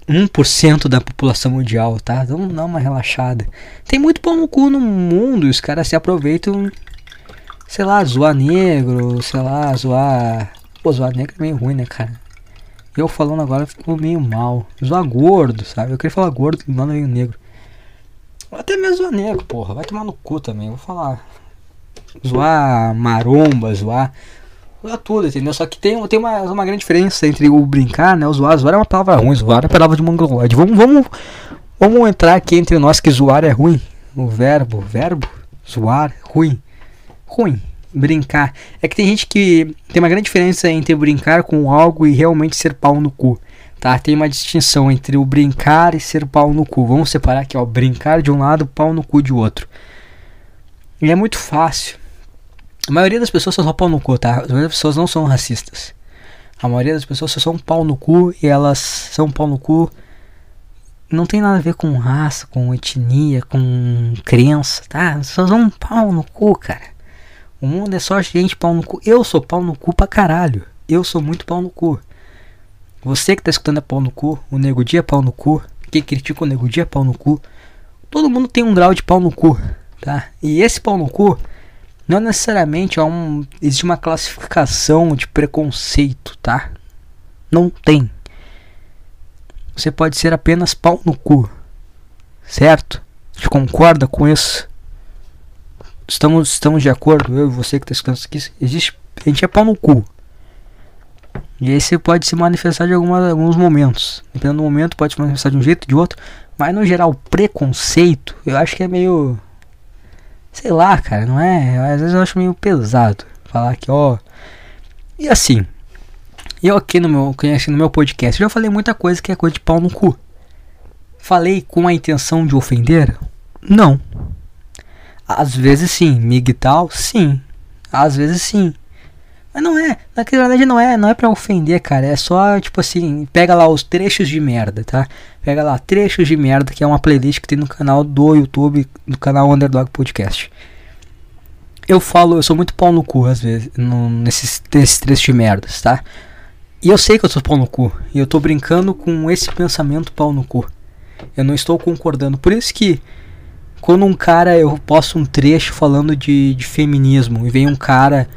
1% da população mundial, tá? Vamos dar uma relaxada. Tem muito pão no cu no mundo os caras se aproveitam, sei lá, zoar negro, sei lá, zoar. Pô, zoar negro é meio ruim, né, cara? Eu falando agora ficou meio mal. Zoar gordo, sabe? Eu queria falar gordo, não meio negro. Até mesmo zoar negro, porra. Vai tomar no cu também, vou falar. Zoar maromba, zoar Zoar tudo, entendeu? Só que tem, tem uma, uma grande diferença entre o brincar, né? O zoar. Zoar é uma palavra ruim, zoar é uma palavra de mongoloide. Vamos, vamos, vamos entrar aqui entre nós que zoar é ruim. O verbo, verbo, zoar, ruim. Ruim. Brincar. É que tem gente que tem uma grande diferença entre brincar com algo e realmente ser pau no cu. Tá? Tem uma distinção entre o brincar e ser pau no cu. Vamos separar aqui, ó. Brincar de um lado, pau no cu de outro. E é muito fácil a maioria das pessoas são só pau no cu, tá? A maioria das pessoas não são racistas. A maioria das pessoas só são pau no cu e elas são pau no cu. Não tem nada a ver com raça, com etnia, com crença, tá? Só são pau no cu, cara. O mundo é só gente pau no cu. Eu sou pau no cu pra caralho. Eu sou muito pau no cu. Você que tá escutando é pau no cu. O Nego Dia é pau no cu. Quem critica o Nego Dia é pau no cu. Todo mundo tem um grau de pau no cu, tá? E esse pau no cu não necessariamente há um, existe uma classificação de preconceito, tá? Não tem. Você pode ser apenas pau no cu. Certo? Você concorda com isso? Estamos, estamos de acordo, eu e você que está escutando isso aqui. Existe, a gente é pau no cu. E aí você pode se manifestar de alguma, alguns momentos. Dependendo do momento, pode se manifestar de um jeito, de outro. Mas no geral, preconceito, eu acho que é meio Sei lá, cara, não é? Às vezes eu acho meio pesado falar que, ó. E assim, eu aqui no meu, no meu podcast já falei muita coisa que é coisa de pau no cu. Falei com a intenção de ofender? Não. Às vezes sim, mig tal, sim. Às vezes sim. Mas não é, na verdade não é, não é para ofender, cara. É só tipo assim, pega lá os trechos de merda, tá? Pega lá trechos de merda, que é uma playlist que tem no canal do YouTube, no canal Underdog Podcast. Eu falo, eu sou muito pau no cu às vezes, no, nesses, nesses trechos de merdas, tá? E eu sei que eu sou pau no cu. E eu tô brincando com esse pensamento pau no cu. Eu não estou concordando. Por isso que quando um cara eu posto um trecho falando de, de feminismo e vem um cara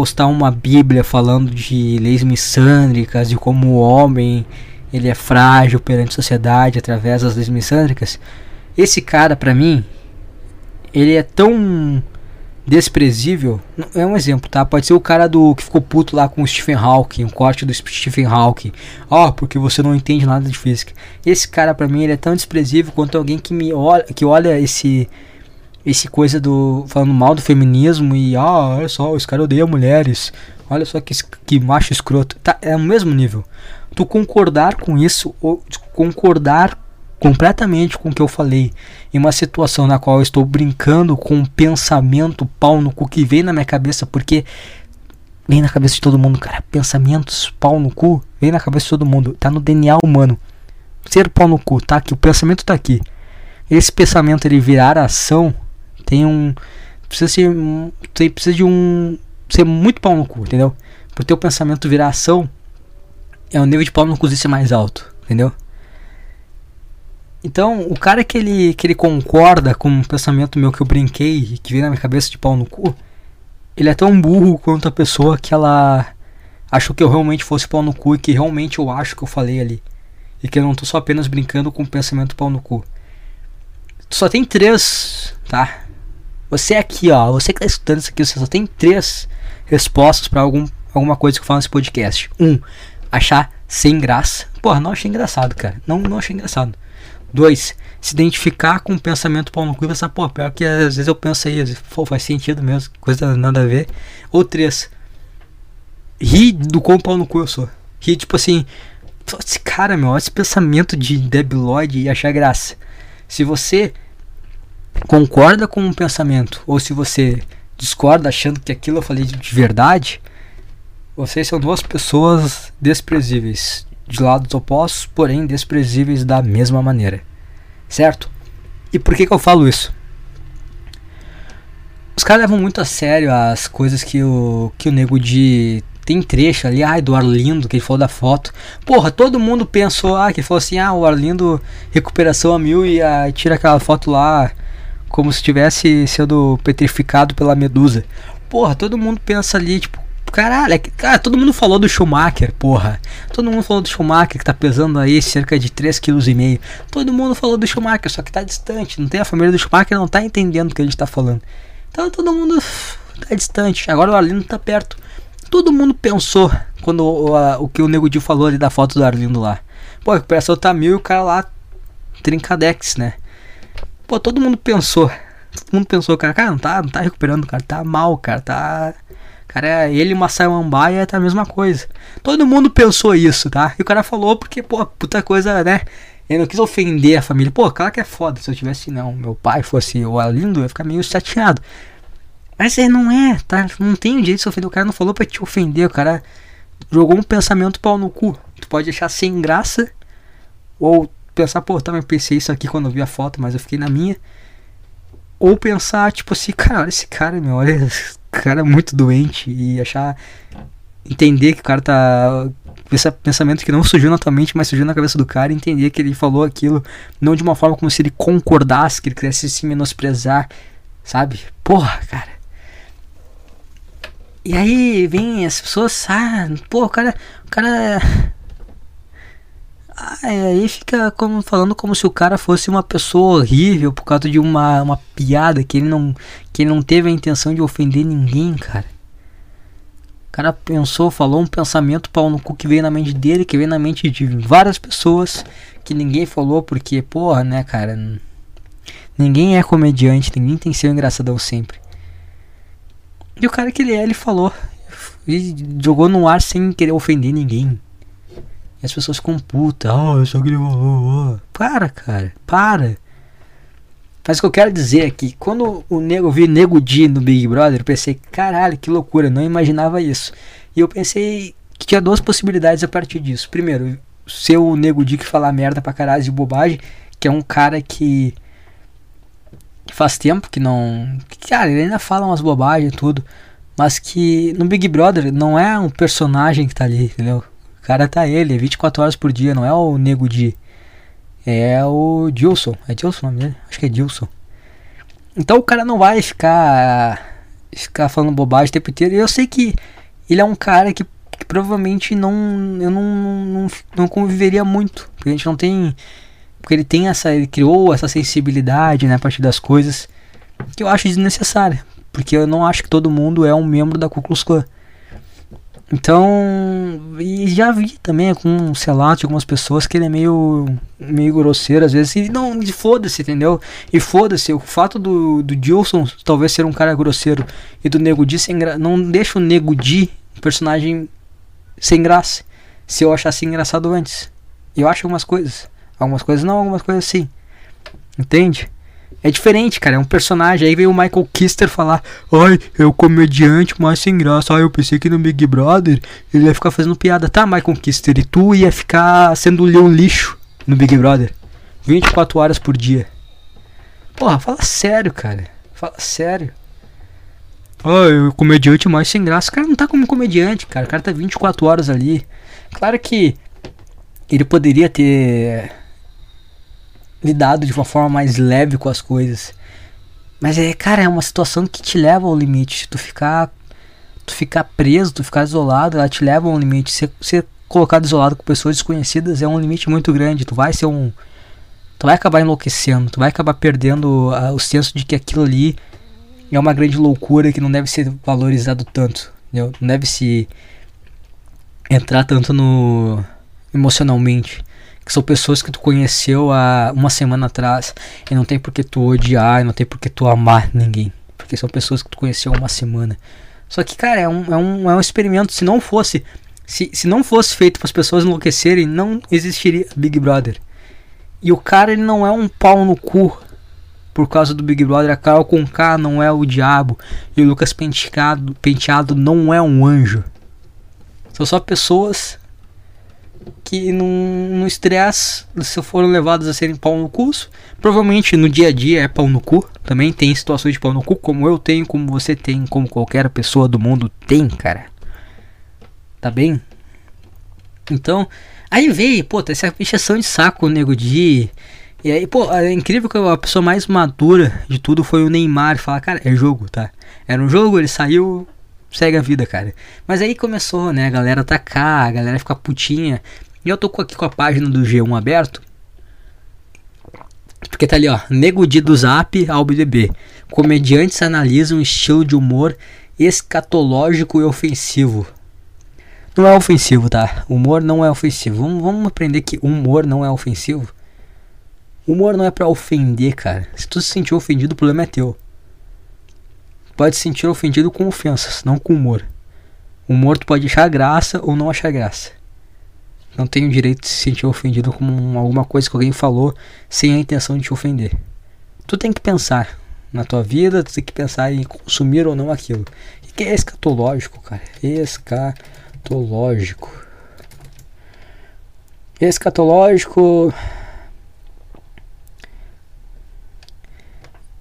postar uma bíblia falando de leis missândricas, de como o homem ele é frágil perante a sociedade através das leis missândricas, esse cara para mim ele é tão desprezível. É um exemplo, tá? Pode ser o cara do que ficou puto lá com o Stephen Hawking, o corte do Stephen Hawking. Ó, oh, porque você não entende nada de física. Esse cara para mim ele é tão desprezível quanto alguém que me olha, que olha esse esse coisa do falando mal do feminismo e ah, olha só, os caras odeiam mulheres. Olha só que, que macho escroto. Tá, é o mesmo nível. Tu concordar com isso ou concordar completamente com o que eu falei em uma situação na qual eu estou brincando com um pensamento pau no cu que vem na minha cabeça, porque vem na cabeça de todo mundo, cara. Pensamentos pau no cu vem na cabeça de todo mundo, tá no DNA humano. Ser pau no cu, tá aqui, o pensamento tá aqui. Esse pensamento ele virar ação tem um. Precisa ser. Tem, precisa de um. Ser muito pau no cu, entendeu? Pro teu pensamento virar ação, é o nível de pau no cu ser mais alto, entendeu? Então, o cara que ele, que ele concorda com um pensamento meu que eu brinquei que vem na minha cabeça de pau no cu, ele é tão burro quanto a pessoa que ela achou que eu realmente fosse pau no cu e que realmente eu acho que eu falei ali. E que eu não tô só apenas brincando com o pensamento pau no cu. Só tem três, tá? Você aqui, ó, você que tá escutando isso aqui, você só tem três respostas para algum, alguma coisa que eu falo nesse podcast. Um, achar sem graça. Porra, não achei engraçado, cara. Não, não achei engraçado. Dois, se identificar com o pensamento pau no cu e pensar, pô, pior que às vezes eu penso aí, pô, faz sentido mesmo, coisa nada a ver. Ou três, rir do quão pau no cu eu sou. Rir, tipo assim, esse cara, meu, esse pensamento de debilóide e achar graça. Se você concorda com um pensamento ou se você discorda achando que aquilo eu falei de verdade, vocês são duas pessoas desprezíveis, de lados opostos, porém desprezíveis da mesma maneira. Certo? E por que, que eu falo isso? Os caras levam muito a sério as coisas que o, que o nego de. Tem trecho ali, ai, do Arlindo, que ele falou da foto. Porra, todo mundo pensou, ah, que ele falou assim, ah, o Arlindo, recuperação a mil e ah, tira aquela foto lá como se tivesse sendo petrificado pela medusa. Porra, todo mundo pensa ali, tipo, caralho, é cara, todo mundo falou do Schumacher, porra. Todo mundo falou do Schumacher que tá pesando aí cerca de 3,5 kg. Todo mundo falou do Schumacher, só que tá distante. Não tem a família do Schumacher, não tá entendendo o que a gente tá falando. Então todo mundo [SIGHS] tá distante. Agora o Arlindo tá perto. Todo mundo pensou quando o, a, o que o Nego Di falou ali da foto do Arlindo lá. Pô, a recuperação tá mil e o cara lá trincadex, né? Pô, todo mundo pensou. Todo mundo pensou, cara, cara, não tá, não tá recuperando, cara, tá mal, cara, tá. Cara, ele e o Masai Mambaia tá a mesma coisa. Todo mundo pensou isso, tá? E o cara falou porque, pô, puta coisa, né? Ele não quis ofender a família. Pô, claro que é foda. Se eu tivesse, não, meu pai fosse o Alindo, eu ia ficar meio chateado. Mas ele não é, tá? Não tem o direito de se ofender. O cara não falou pra te ofender. O cara jogou um pensamento pau no cu. Tu pode achar sem graça. Ou pensar, pô, também pensei isso aqui quando eu vi a foto, mas eu fiquei na minha. Ou pensar, tipo assim, [LAUGHS] cara, olha esse cara, meu, olha, esse cara é muito doente e achar. Entender que o cara tá. Esse pensamento que não surgiu na tua mente, mas surgiu na cabeça do cara, entender que ele falou aquilo não de uma forma como se ele concordasse, que ele quisesse se menosprezar, sabe? Porra, cara. E aí vem as pessoas, ah, pô, o cara, o cara aí fica como, falando como se o cara fosse uma pessoa horrível por causa de uma, uma piada que ele não que ele não teve a intenção de ofender ninguém, cara. O cara pensou, falou um pensamento pau no cu que veio na mente dele, que veio na mente de várias pessoas, que ninguém falou porque, porra, né, cara? Ninguém é comediante, ninguém tem um engraçadão sempre. E o cara que ele é, ele falou. E jogou no ar sem querer ofender ninguém. E as pessoas ficam putas. Oh, eu só queria. Oh, oh. Para, cara. Para. Mas o que eu quero dizer é que quando o nego eu vi Nego Di no Big Brother, eu pensei, caralho, que loucura, não imaginava isso. E eu pensei que tinha duas possibilidades a partir disso. Primeiro, ser o Nego Di que fala merda pra caralho de bobagem, que é um cara que, faz tempo que não. Cara, ele ainda fala umas bobagens e tudo. Mas que no Big Brother não é um personagem que tá ali, entendeu? Cara tá ele, 24 horas por dia, não é o Nego Di. É o Dilson. É Dilson o nome dele? Acho que é Dilson. Então o cara não vai ficar ficar falando bobagem o tempo inteiro. Eu sei que ele é um cara que, que provavelmente não eu não, não, não conviveria muito. Porque a gente não tem. Porque ele tem essa. Ele criou essa sensibilidade né, a partir das coisas. Que eu acho desnecessária. Porque eu não acho que todo mundo é um membro da Ku Klux Klan. Então, e já vi também com sei lá, de algumas pessoas que ele é meio meio grosseiro às vezes. E não, foda-se, entendeu? E foda-se, o fato do, do Dilson talvez ser um cara grosseiro e do Nego Di sem não deixa o Nego Di um personagem sem graça. Se eu achasse engraçado antes. Eu acho algumas coisas. Algumas coisas não, algumas coisas sim. Entende? É diferente, cara. É um personagem. Aí veio o Michael Kister falar: Ai, é o comediante mais sem graça. Ai, eu pensei que no Big Brother ele ia ficar fazendo piada. Tá, Michael Kister, e tu ia ficar sendo um lixo no Big Brother 24 horas por dia. Porra, fala sério, cara. Fala sério. Ai, o comediante mais sem graça. O cara não tá como comediante, cara. O cara tá 24 horas ali. Claro que ele poderia ter lidado de uma forma mais leve com as coisas. Mas é, cara, é uma situação que te leva ao limite. Tu ficar tu ficar preso, tu ficar isolado, ela te leva a um limite. Ser, ser colocado isolado com pessoas desconhecidas é um limite muito grande. Tu vai ser um tu vai acabar enlouquecendo, tu vai acabar perdendo uh, o senso de que aquilo ali é uma grande loucura que não deve ser valorizado tanto, entendeu? Não deve se entrar tanto no emocionalmente são pessoas que tu conheceu há uma semana atrás e não tem por que tu odiar, não tem por que tu amar ninguém, porque são pessoas que tu conheceu há uma semana. Só que, cara, é um, é um, é um experimento. Se não fosse, se, se não fosse feito para as pessoas enlouquecerem, não existiria Big Brother. E o cara ele não é um pau no cu por causa do Big Brother. A Carol com K não é o diabo. E o Lucas Penteado, Penteado não é um anjo. São só pessoas que no, no estresse se foram levadas a serem pau no cu. Provavelmente no dia a dia é pau no cu. Também tem situações de pau no cu, como eu tenho, como você tem, como qualquer pessoa do mundo tem, cara. Tá bem? Então, aí veio, pô, essa pichação de saco, nego de. E aí, pô, é incrível que a pessoa mais madura de tudo foi o Neymar. Falar, cara, é jogo, tá? Era um jogo, ele saiu, segue a vida, cara. Mas aí começou, né, a galera atacar, a galera ficar putinha. E eu tô aqui com a página do G1 aberto. Porque tá ali, ó. Nego Di do Zap ao BBB. Comediantes analisam um estilo de humor escatológico e ofensivo. Não é ofensivo, tá? Humor não é ofensivo. Vamos, vamos aprender que humor não é ofensivo. Humor não é para ofender, cara. Se tu se sentir ofendido, o problema é teu. Pode se sentir ofendido com ofensas, não com humor. Humor tu pode achar graça ou não achar graça. Não tem o direito de se sentir ofendido com alguma coisa que alguém falou sem a intenção de te ofender. Tu tem que pensar na tua vida, tu tem que pensar em consumir ou não aquilo. O que é escatológico, cara? Escatológico. Escatológico.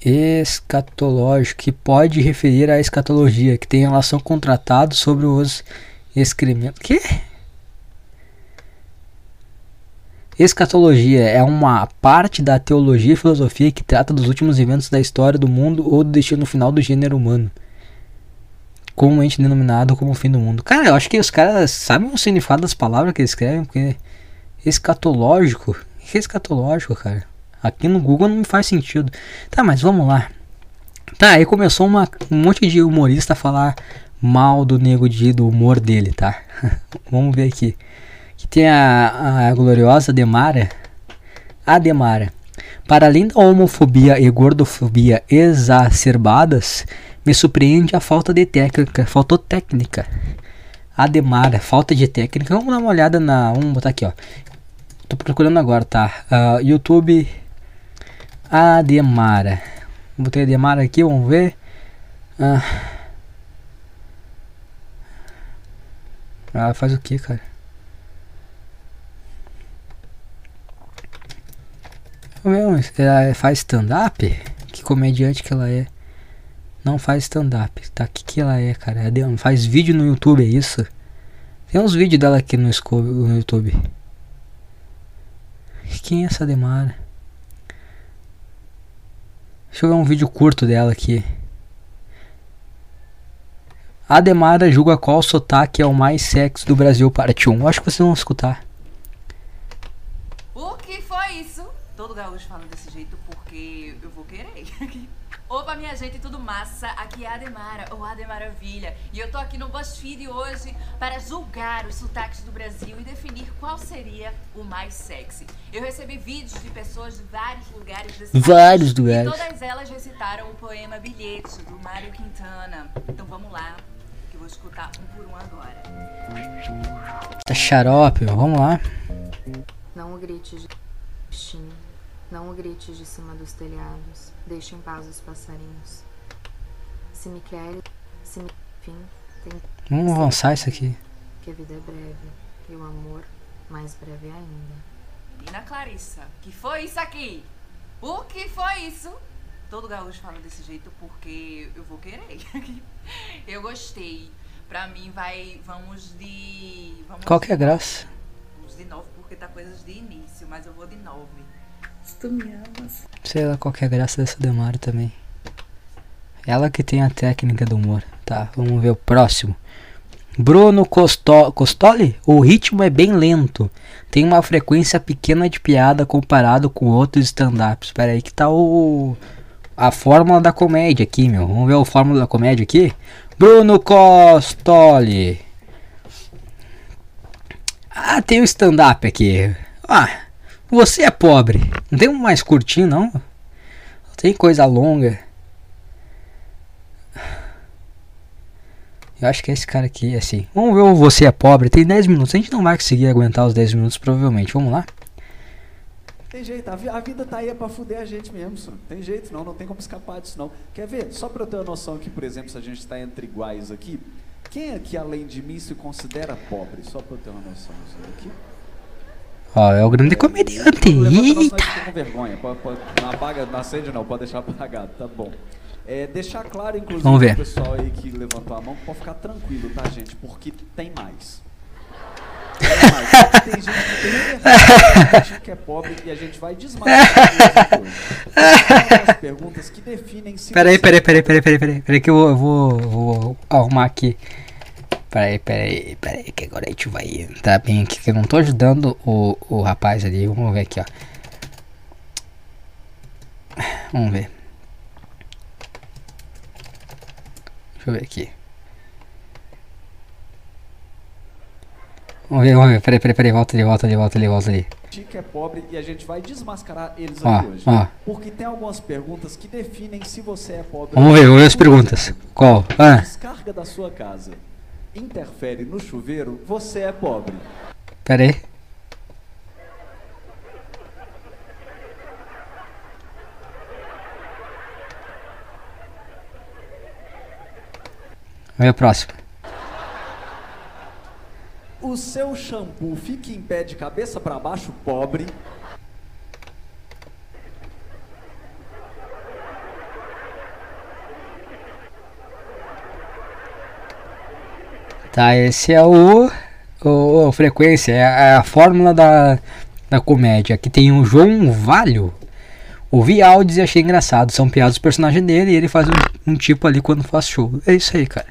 Escatológico, que pode referir à escatologia, que tem relação com tratado sobre os excrementos. Que? Escatologia é uma parte da teologia e filosofia que trata dos últimos eventos da história do mundo ou do destino final do gênero humano. Comumente denominado como o fim do mundo. Cara, eu acho que os caras sabem o significado das palavras que eles escrevem, porque escatológico. Que é escatológico, cara? Aqui no Google não faz sentido. Tá, mas vamos lá. Tá, aí começou uma, um monte de humorista a falar mal do Nego Di, do humor dele, tá? [LAUGHS] vamos ver aqui que tem a, a gloriosa Demara. A Demara. Para além da homofobia e gordofobia exacerbadas, me surpreende a falta de técnica. Faltou técnica. Demara, falta de técnica. Vamos dar uma olhada na. Vamos botar aqui, ó. Tô procurando agora, tá? Uh, YouTube. Ademara. Botei Ademara aqui, vamos ver. Uh. Ela faz o que, cara? Meu, ela faz stand-up? Que comediante que ela é? Não faz stand-up. Tá, que que ela é, cara? Ela faz vídeo no YouTube, é isso? Tem uns vídeos dela aqui no, no YouTube. Quem é essa Demara? Deixa eu ver um vídeo curto dela aqui. A Demara julga qual sotaque é o mais sexy do Brasil, parte 1. Acho que vocês vão escutar. O que foi isso? todo gaúcho fala desse jeito porque eu vou querer. [LAUGHS] Opa, minha gente, tudo massa? Aqui é a Ademara, ou Ademaravilha. E eu tô aqui no BuzzFeed hoje para julgar os sotaques do Brasil e definir qual seria o mais sexy. Eu recebi vídeos de pessoas de vários lugares desse Vários lugares. E todas elas recitaram o poema Bilhete, do Mário Quintana. Então vamos lá, que eu vou escutar um por um agora. Tá xarope, vamos lá. Não grite, bichinho. Não o grites de cima dos telhados, deixe em paz os passarinhos. Se me quer, se me fim, tem Vamos avançar isso aqui. Que a vida é breve e o amor mais breve ainda. Menina Clarissa, que foi isso aqui? O que foi isso? Todo gaúcho fala desse jeito porque eu vou querer. [LAUGHS] eu gostei. Pra mim vai. Vamos de. Vamos Qual que é a graça? Vamos de nove porque tá coisas de início, mas eu vou de nove. Se tu me amas. Sei lá qual é a graça dessa Demara também. Ela que tem a técnica do humor. Tá, vamos ver o próximo. Bruno Costo Costoli? O ritmo é bem lento. Tem uma frequência pequena de piada comparado com outros stand-ups. Espera aí que tá o... A fórmula da comédia aqui, meu. Vamos ver a fórmula da comédia aqui. Bruno Costoli. Ah, tem o stand-up aqui. Ah, você é pobre. Não tem um mais curtinho, não? Não tem coisa longa. Eu acho que é esse cara aqui, assim. Vamos ver o Você é Pobre. Tem 10 minutos. A gente não vai conseguir aguentar os 10 minutos, provavelmente. Vamos lá. Tem jeito, a, vi a, vida tá aí é pra fuder a gente mesmo, só. Tem jeito não, não tem como escapar disso não. Quer ver? Só pra eu ter uma noção aqui, por exemplo, se a gente está entre iguais aqui, quem aqui além de mim se considera pobre? Só pra eu ter uma noção disso aqui. Ó, é o grande comediante. Eita! com vergonha. Pode, pode, não apaga, não acende não, pode deixar apagado, tá bom. É, deixar claro, inclusive, Vamos ver. pessoal aí que levantou a mão, pode ficar tranquilo, tá, gente? Porque tem mais. Tem mais. Tem gente que tem liberdade, gente que é pobre e a gente vai desmascarar as perguntas que definem se Peraí, peraí, peraí, peraí, peraí, peraí, peraí que eu vou, vou, eu vou arrumar aqui. Peraí, peraí, peraí, que agora a gente vai entrar bem aqui, que eu não tô ajudando o, o rapaz ali. Vamos ver aqui, ó. Vamos ver. Deixa eu ver aqui. Vamos ver, vamos ver. Peraí, peraí, peraí. Volta ali, volta ali, volta ali, volta ali. que é pobre e a gente vai desmascarar eles Ó, aqui hoje. ó. Porque tem algumas perguntas que definem se você é pobre. Vamos ver, vamos ver as perguntas. Qual? Ah, descarga da sua casa interfere no chuveiro, você é pobre. peraí. Vamos ver a próxima. O seu shampoo fica em pé de cabeça para baixo, pobre. Tá, esse é o, o, o frequência, é a, a fórmula da, da comédia. Aqui tem o João Valho. Ouvi áudios e achei engraçado. São piadas do personagem dele e ele faz um, um tipo ali quando faz show. É isso aí, cara.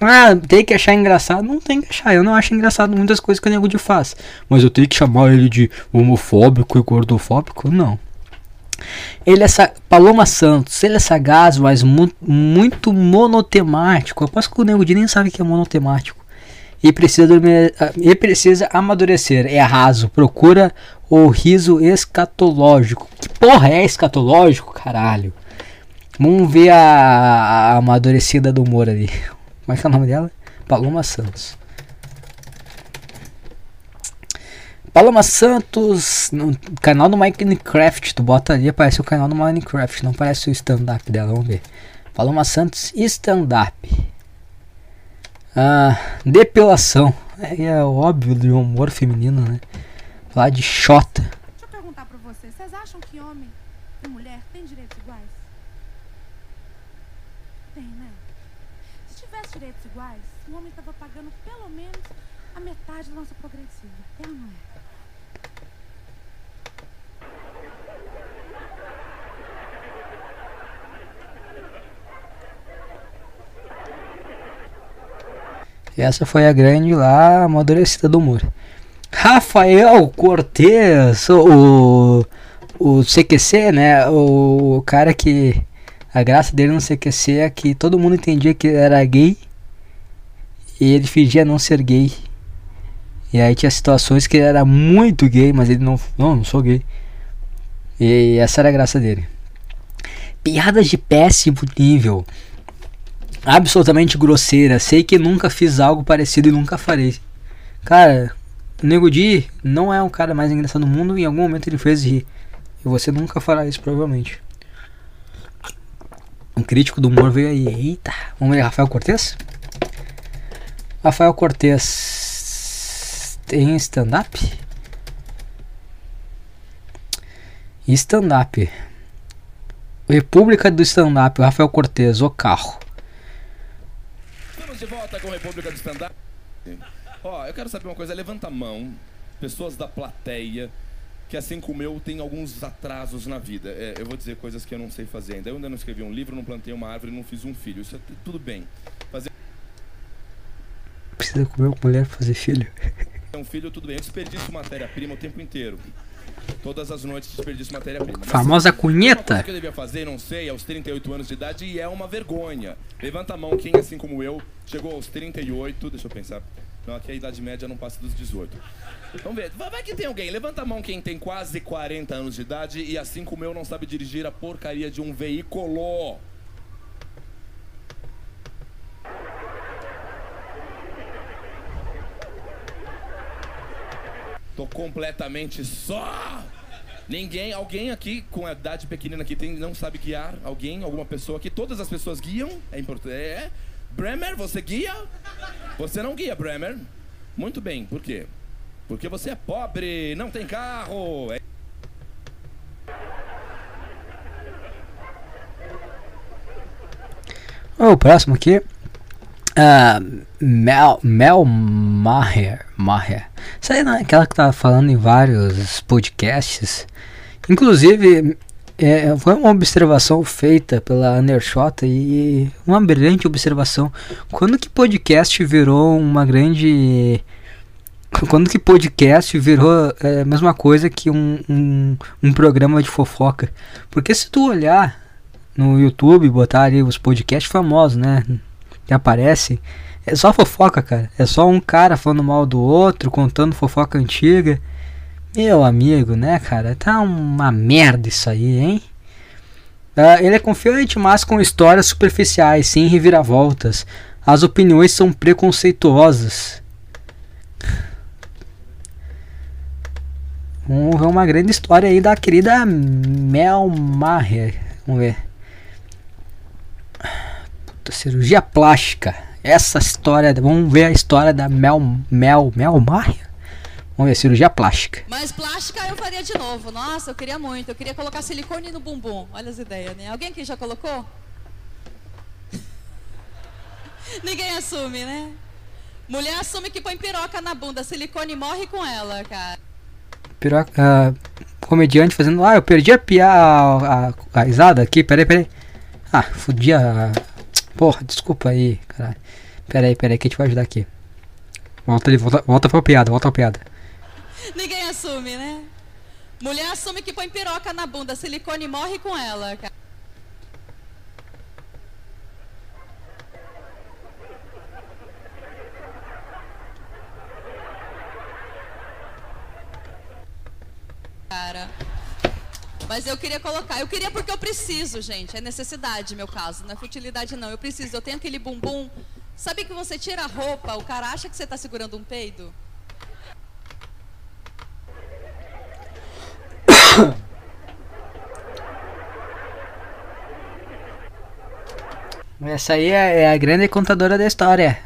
Ah, tem que achar engraçado? Não tem que achar. Eu não acho engraçado muitas coisas que o Nego de faz. Mas eu tenho que chamar ele de homofóbico e gordofóbico? Não. Ele é. Paloma Santos, ele é sagaz, mas mu muito monotemático. Eu que o Nego de nem sabe que é monotemático. E precisa, dormir, e precisa amadurecer. É raso. Procura o riso escatológico. Que porra é escatológico, caralho? Vamos ver a, a amadurecida do humor ali. [LAUGHS] Como é que é o nome dela? Paloma Santos. Paloma Santos, no canal do Minecraft, tu bota ali, aparece o canal do Minecraft, não parece o stand-up dela, vamos ver. Paloma Santos, stand-up. Ah, depilação. É, é óbvio do humor feminino, né? Falar de xota. Deixa eu perguntar pra vocês, vocês acham que homem e mulher têm direitos iguais? Tem, né? Se tivesse direitos iguais, o homem estava pagando pelo menos a metade da nossa progressiva. É ou não é? E essa foi a grande lá amadurecida do humor. Rafael Cortez, o, o CQC, né? O, cara que. A graça dele no CQC é que todo mundo entendia que era gay e ele fingia não ser gay. E aí tinha situações que ele era muito gay, mas ele não. Não, não sou gay. E essa era a graça dele. Piadas de péssimo nível absolutamente grosseira. Sei que nunca fiz algo parecido e nunca farei. Cara, o Nego Di não é o cara mais engraçado do mundo. Em algum momento ele fez rir. E você nunca fará isso, provavelmente. Um crítico do humor veio aí. Eita, vamos ver, Rafael Cortez? Rafael Cortez tem stand-up? Stand-up. República do Stand-up, Rafael Cortez, o carro. Estamos de volta com a República do Stand-Up. Ó, eu quero saber uma coisa. Levanta a mão, pessoas da plateia, que assim como eu, tem alguns atrasos na vida. É, eu vou dizer coisas que eu não sei fazer ainda. Eu ainda não escrevi um livro, não plantei uma árvore, não fiz um filho. Isso é tudo bem. Fazer Precisa comer uma mulher pra fazer filho. [LAUGHS] um filho, tudo bem. Eu desperdiço matéria-prima o tempo inteiro. Todas as noites desperdiço matéria-prima. Famosa cunheta. que eu devia fazer, não sei, aos 38 anos de idade e é uma vergonha. Levanta a mão quem, assim como eu, chegou aos 38. Deixa eu pensar. Não, aqui a idade média não passa dos 18. Vamos ver. Vai que tem alguém. Levanta a mão quem tem quase 40 anos de idade e, assim como eu, não sabe dirigir a porcaria de um veículo. Tô completamente só. Ninguém, alguém aqui com a idade pequenina que tem, não sabe guiar? Alguém, alguma pessoa aqui? Todas as pessoas guiam? É importante. É? Bremer, você guia? Você não guia, Bremer. Muito bem, por quê? Porque você é pobre, não tem carro. É... O próximo aqui. Uh, Mel, Mel Maher. Maher. Isso aí é aquela que tá falando em vários podcasts. Inclusive, é, foi uma observação feita pela Undershot e uma brilhante observação. Quando que podcast virou uma grande. Quando que podcast virou é, a mesma coisa que um, um, um programa de fofoca? Porque se tu olhar no YouTube, botar ali os podcasts famosos, né? Que aparece. É só fofoca, cara. É só um cara falando mal do outro, contando fofoca antiga. Meu amigo, né, cara? Tá uma merda isso aí, hein? Uh, ele é confiante, mas com histórias superficiais, sem reviravoltas. As opiniões são preconceituosas. Vamos ver uma grande história aí da querida Mel Maher. Vamos ver. Cirurgia plástica. Essa história, vamos ver a história da Mel Mel Mel Maher. Vamos ver, cirurgia plástica. Mas plástica eu faria de novo. Nossa, eu queria muito. Eu queria colocar silicone no bumbum. Olha as ideias, né? Alguém aqui já colocou? [LAUGHS] Ninguém assume, né? Mulher assume que põe piroca na bunda. Silicone morre com ela, cara. Piroca. Uh, comediante fazendo. Ah, eu perdi a pia. A, a, a risada aqui. Peraí, peraí. Ah, fudi a. Porra, desculpa aí, caralho. Peraí, peraí, que a gente vai ajudar aqui. Volta ali, volta, volta pra piada, volta pra piada. Ninguém assume, né? Mulher assume que põe piroca na bunda, silicone morre com ela, cara. Cara. Mas eu queria colocar, eu queria porque eu preciso, gente. É necessidade, meu caso. Não é futilidade, não. Eu preciso, eu tenho aquele bumbum. Sabe que você tira a roupa, o cara acha que você está segurando um peido? [COUGHS] Essa aí é, é, a grande contadora da história.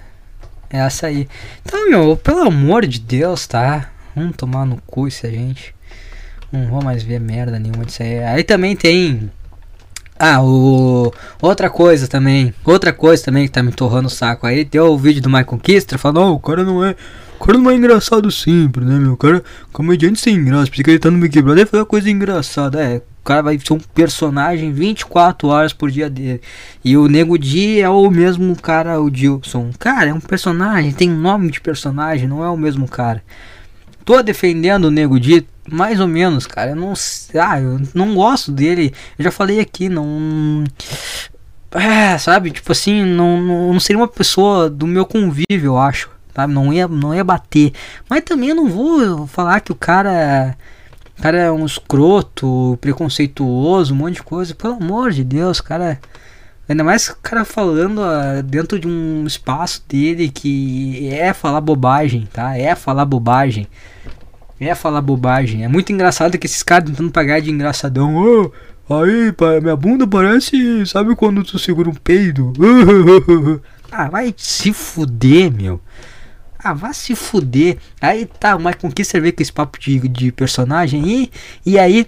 É essa aí. Então, meu, pelo amor de Deus, tá? Vamos tomar no cu isso gente. Não vou mais ver merda nenhuma disso aí. Aí também tem. Ah, o. Outra coisa também. Outra coisa também que tá me torrando o saco. Aí tem o vídeo do Michael Kister falando, oh, o cara não é. O cara não é engraçado sempre, né, meu? O cara comediante sem graça. Porque ele tá no Big Brother foi uma coisa engraçada. É, o cara vai ser um personagem 24 horas por dia dele. E o Nego Di é o mesmo cara, o Dilson. Cara, é um personagem, tem nome de personagem, não é o mesmo cara. Tô defendendo o Nego Di, mais ou menos, cara. Eu não, ah, eu não gosto dele. Eu já falei aqui, não. É, sabe, tipo assim, não, não, não seria uma pessoa do meu convívio, eu acho. Sabe? Não ia, não ia bater. Mas também eu não vou falar que o cara cara é um escroto, preconceituoso, um monte de coisa. Pelo amor de Deus, cara. Ainda mais o cara falando uh, dentro de um espaço dele que é falar bobagem, tá? É falar bobagem. É falar bobagem. É muito engraçado que esses caras tentando pagar de engraçadão. Oh, aí, minha bunda parece. Sabe quando tu segura um peido? [LAUGHS] ah, vai se fuder, meu. Ah, vai se fuder. Aí tá, mas com que você vê com esse papo de, de personagem aí? E aí,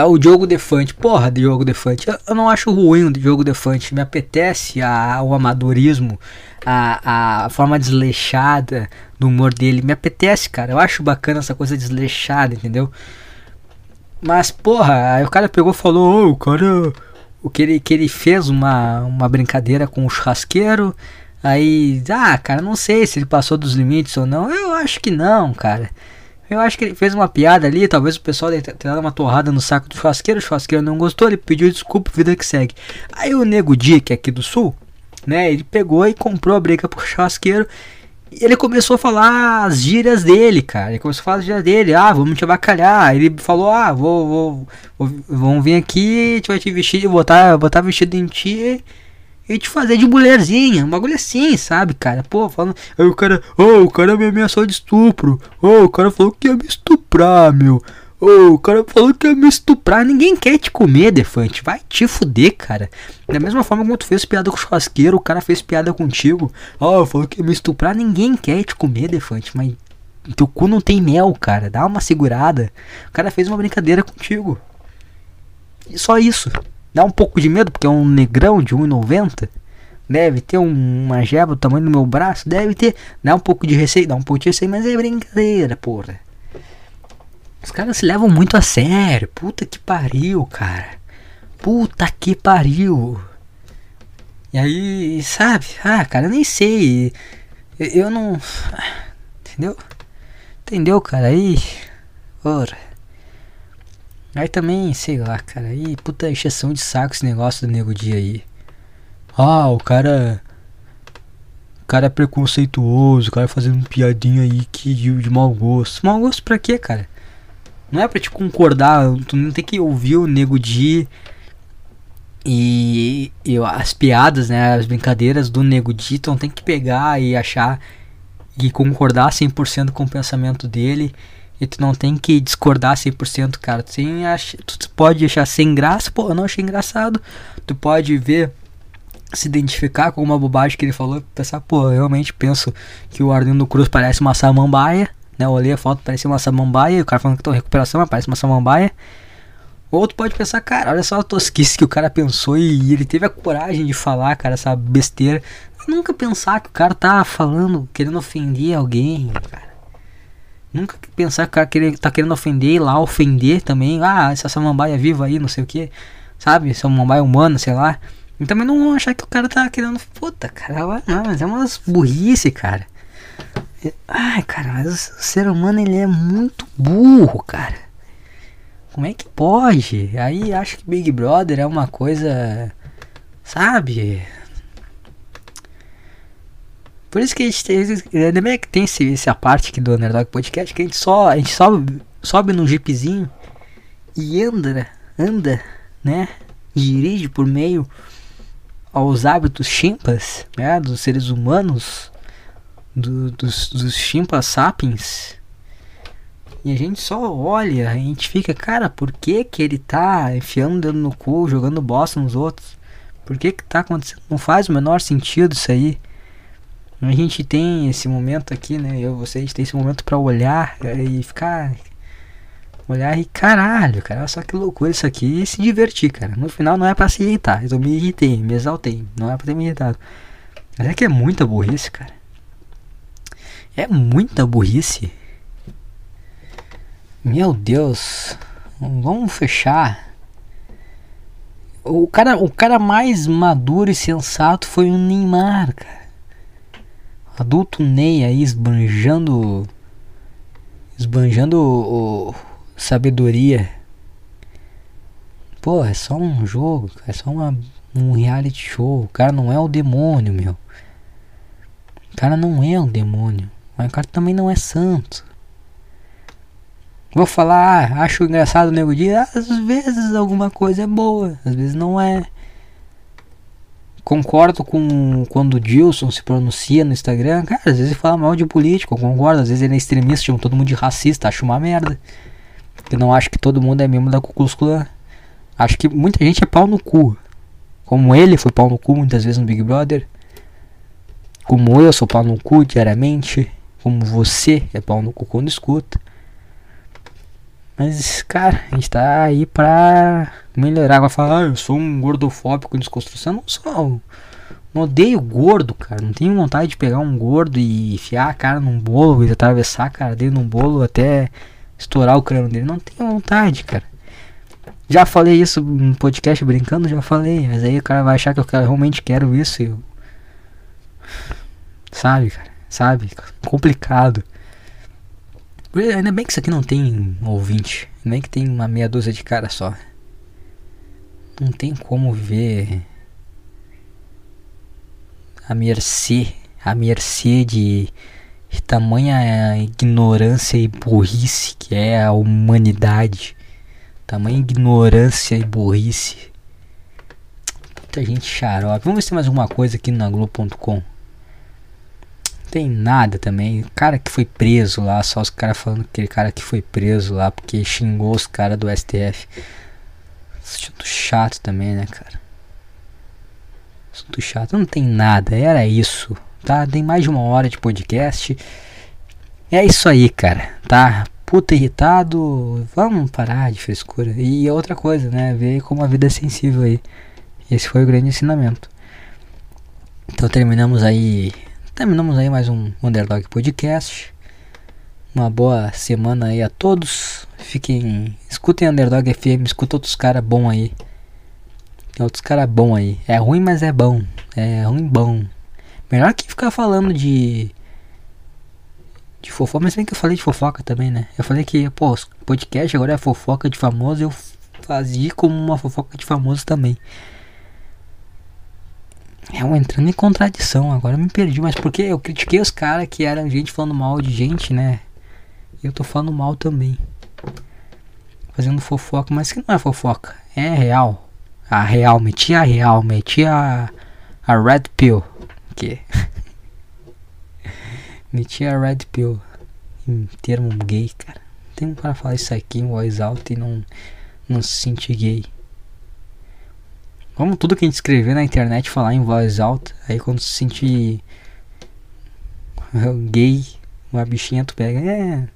ah, o Diogo Defante. Porra, Diogo Defante. Eu, eu não acho ruim o Diogo Defante. Me apetece a, o amadorismo, a, a forma desleixada do humor dele. Me apetece, cara. Eu acho bacana essa coisa desleixada, entendeu? Mas, porra, aí o cara pegou e falou: oh, o cara. O que ele, que ele fez uma, uma brincadeira com o churrasqueiro Aí, ah, cara, não sei se ele passou dos limites ou não. Eu acho que não, cara. Eu acho que ele fez uma piada ali, talvez o pessoal tenha dado uma torrada no saco do churrasqueiro, o churrasqueiro não gostou, ele pediu desculpa, vida que segue. Aí o Nego Di, que é aqui do sul, né, ele pegou e comprou a briga pro churrasqueiro e ele começou a falar as gírias dele, cara. Ele começou a falar as gírias dele. Ah, vamos te abacalhar. Ele falou: Ah, vou, vou, vou vamos vir aqui, a gente vai te vestir, botar, botar vestido em ti e te fazer de mulherzinha, um bagulho assim, sabe, cara? Pô, falando. Aí o cara, oh, o cara me ameaçou de estupro. Oh, o cara falou que ia me estuprar, meu. Ô, o cara falou que ia me estuprar. Ninguém quer te comer, Defante. Vai te fuder, cara. Da mesma forma como tu fez piada com o churrasqueiro, o cara fez piada contigo. Ó, falou que ia me estuprar. Ninguém quer te comer, Defante. Mas teu cu não tem mel, cara. Dá uma segurada. O cara fez uma brincadeira contigo. E só isso. Dá um pouco de medo, porque é um negrão de 1,90. Deve ter um, uma jeba do tamanho do meu braço. Deve ter. Dá um pouco de receio. Dá um pouco de receio, mas é brincadeira, porra. Os caras se levam muito a sério. Puta que pariu, cara. Puta que pariu. E aí, sabe? Ah, cara, eu nem sei. Eu, eu não. Entendeu? Entendeu, cara? Aí. Ora. Aí também, sei lá, cara. Aí, puta encheção de saco esse negócio do nego dia aí. Ah, o cara. O cara é preconceituoso, o cara fazendo piadinha aí que de, de mau gosto. Mau gosto pra quê, cara? Não é pra te concordar, tu não tem que ouvir o nego Di e, e as piadas, né, as brincadeiras do nego tu não tem que pegar e achar e concordar 100% com o pensamento dele. E tu não tem que discordar 100%, cara. Tu, tu pode achar sem graça, pô, eu não achei engraçado. Tu pode ver, se identificar com uma bobagem que ele falou, pensar, pô, eu realmente penso que o Arlindo Cruz parece uma samambaia né? Eu olhei a foto, parecia uma samambaia, e o cara falando que tô em recuperação, mas parece uma samambaia. Outro pode pensar, cara, olha só a tosquice que o cara pensou e ele teve a coragem de falar, cara, essa besteira. nunca pensar que o cara tá falando, querendo ofender alguém, cara. Nunca pensar que o cara tá querendo ofender lá ofender também. Ah, essa samambaia viva aí, não sei o que. Sabe? Samambaia humana, sei lá. E também não achar que o cara tá querendo. Puta, cara, não, mas é umas burrice, cara. Ai, cara, mas o ser humano ele é muito burro, cara. Como é que pode? Aí acho que Big Brother é uma coisa. Sabe? Por isso que a gente tem. Ainda bem que tem esse, essa parte aqui do Underdog Podcast que a gente só. A gente sobe, sobe num jeepzinho e anda, anda, né? Dirige por meio aos hábitos chimpas, né? Dos seres humanos do, dos, dos chimpas sapiens. E a gente só olha, a gente fica, cara, por que que ele tá enfiando o dedo no cu, jogando bosta nos outros? Por que que tá acontecendo? Não faz o menor sentido isso aí. A gente tem esse momento aqui, né? Eu, você, a gente tem esse momento para olhar e ficar. Olhar e caralho, cara, só que loucura isso aqui e se divertir, cara. No final não é para se irritar. Eu me irritei, me exaltei. Não é pra ter me irritado. Mas é que é muita burrice, cara. É muita burrice. Meu Deus. Vamos fechar. O cara, o cara mais maduro e sensato foi o Neymar, cara. Adulto Ney aí esbanjando. Esbanjando o, o, sabedoria. Pô, é só um jogo, é só uma, um reality show. O cara não é o demônio, meu. O cara não é o demônio. Mas o cara também não é santo. Vou falar, ah, acho engraçado o nego dia. Às vezes alguma coisa é boa, às vezes não é. Concordo com quando o Dilson se pronuncia no Instagram. Cara, às vezes ele fala mal de político, eu concordo. Às vezes ele é extremista, chama todo mundo de racista, acho uma merda. Eu não acho que todo mundo é membro da Klan. Acho que muita gente é pau no cu. Como ele foi pau no cu muitas vezes no Big Brother. Como eu sou pau no cu diariamente como você é pau no cu quando escuta. Mas, cara, a gente tá aí pra melhorar. Vai falar, ah, eu sou um gordofóbico em desconstrução. Não sou. Não odeio gordo, cara. Não tenho vontade de pegar um gordo e enfiar a cara num bolo e atravessar a cara dele num bolo até estourar o crânio dele. Não tenho vontade, cara. Já falei isso no podcast brincando, já falei. Mas aí o cara vai achar que eu realmente quero isso. Eu... Sabe, cara sabe? Complicado. Ainda bem que isso aqui não tem ouvinte. Bem que tem uma meia dúzia de cara só. Não tem como ver a mercê, a mercê de, de tamanha ignorância e burrice que é a humanidade. Tamanha ignorância e burrice. Muita gente xarope. Vamos ver se tem mais alguma coisa aqui na Globo.com tem nada também. O cara que foi preso lá, só os caras falando que aquele cara que foi preso lá porque xingou os caras do STF. Assunto chato também, né, cara? Assunto chato. Não tem nada, era isso. Tá? Tem mais de uma hora de podcast. É isso aí, cara. Tá? Puta irritado. Vamos parar de frescura. E outra coisa, né? Ver como a vida é sensível aí. Esse foi o grande ensinamento. Então terminamos aí Terminamos aí mais um Underdog Podcast. Uma boa semana aí a todos. Fiquem. Escutem Underdog FM, escuta outros caras bom aí. Tem outros caras bom aí. É ruim, mas é bom. É ruim bom. Melhor que ficar falando de. De fofoca, mas bem que eu falei de fofoca também, né? Eu falei que, pô, podcast agora é fofoca de famoso. Eu fazia como uma fofoca de famoso também. É um entrando em contradição, agora eu me perdi, mas porque eu critiquei os caras que eram gente falando mal de gente, né? E eu tô falando mal também. Fazendo fofoca, mas que não é fofoca, é real. A real, meti a real, meti a, a red pill. Que? [LAUGHS] meti a red pill. Em termo gay, cara. Tem um cara falar isso aqui em voz alta e não, não se sentir gay. Como tudo que a gente escrever na internet falar em voz alta, aí quando se sentir [LAUGHS] gay, uma bichinha tu pega, é.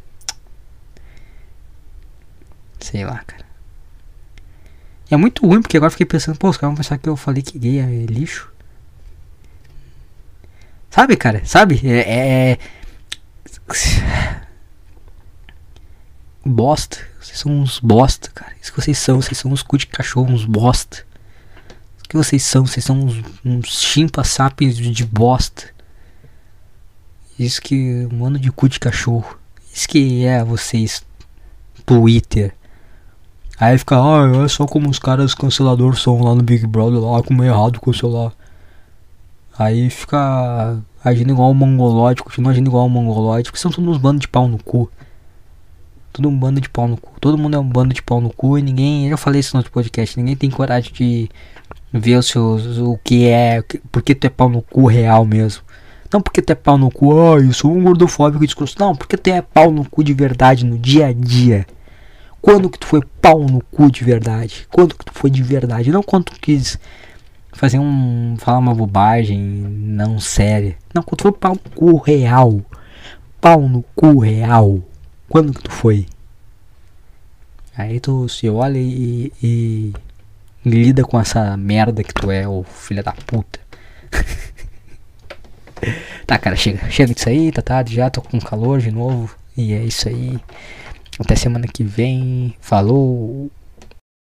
Sei lá, cara. E é muito ruim, porque agora fiquei pensando, pô, os caras vão pensar que eu falei que gay é lixo. Sabe, cara? Sabe? É. é... Bosta. Vocês são uns bosta, cara. Isso que vocês são. Vocês são uns cu de cachorro, uns bosta que vocês são? Vocês são uns, uns chimpa sapiens de bosta. Isso que. Um ano de cu de cachorro. Isso que é vocês. Twitter. Aí fica, ah, é só como os caras canceladores são lá no Big Brother, lá como é errado cancelar. Aí fica agindo igual um mongoloide, continua agindo igual um mongoloide, porque são todos uns bandos de pau no cu. Tudo um bando de pau no cu. Todo mundo é um bando de pau no cu e ninguém. Eu falei isso no outro podcast, ninguém tem coragem de ver os seus, o que é, porque tu é pau no cu real mesmo. Não porque tu é pau no cu, ah, eu sou um gordofóbico e discurso. Não, porque tu é pau no cu de verdade no dia a dia. Quando que tu foi pau no cu de verdade? Quando que tu foi de verdade? Não quando tu quis fazer um. falar uma bobagem não séria. Não, quando tu foi pau no cu real. Pau no cu real. Quando que tu foi? Aí tu se olha e, e Lida com essa merda que tu é, ô filha da puta. [LAUGHS] tá, cara, chega. Chega disso aí, tá tarde já, tô com calor de novo. E é isso aí. Até semana que vem. Falou.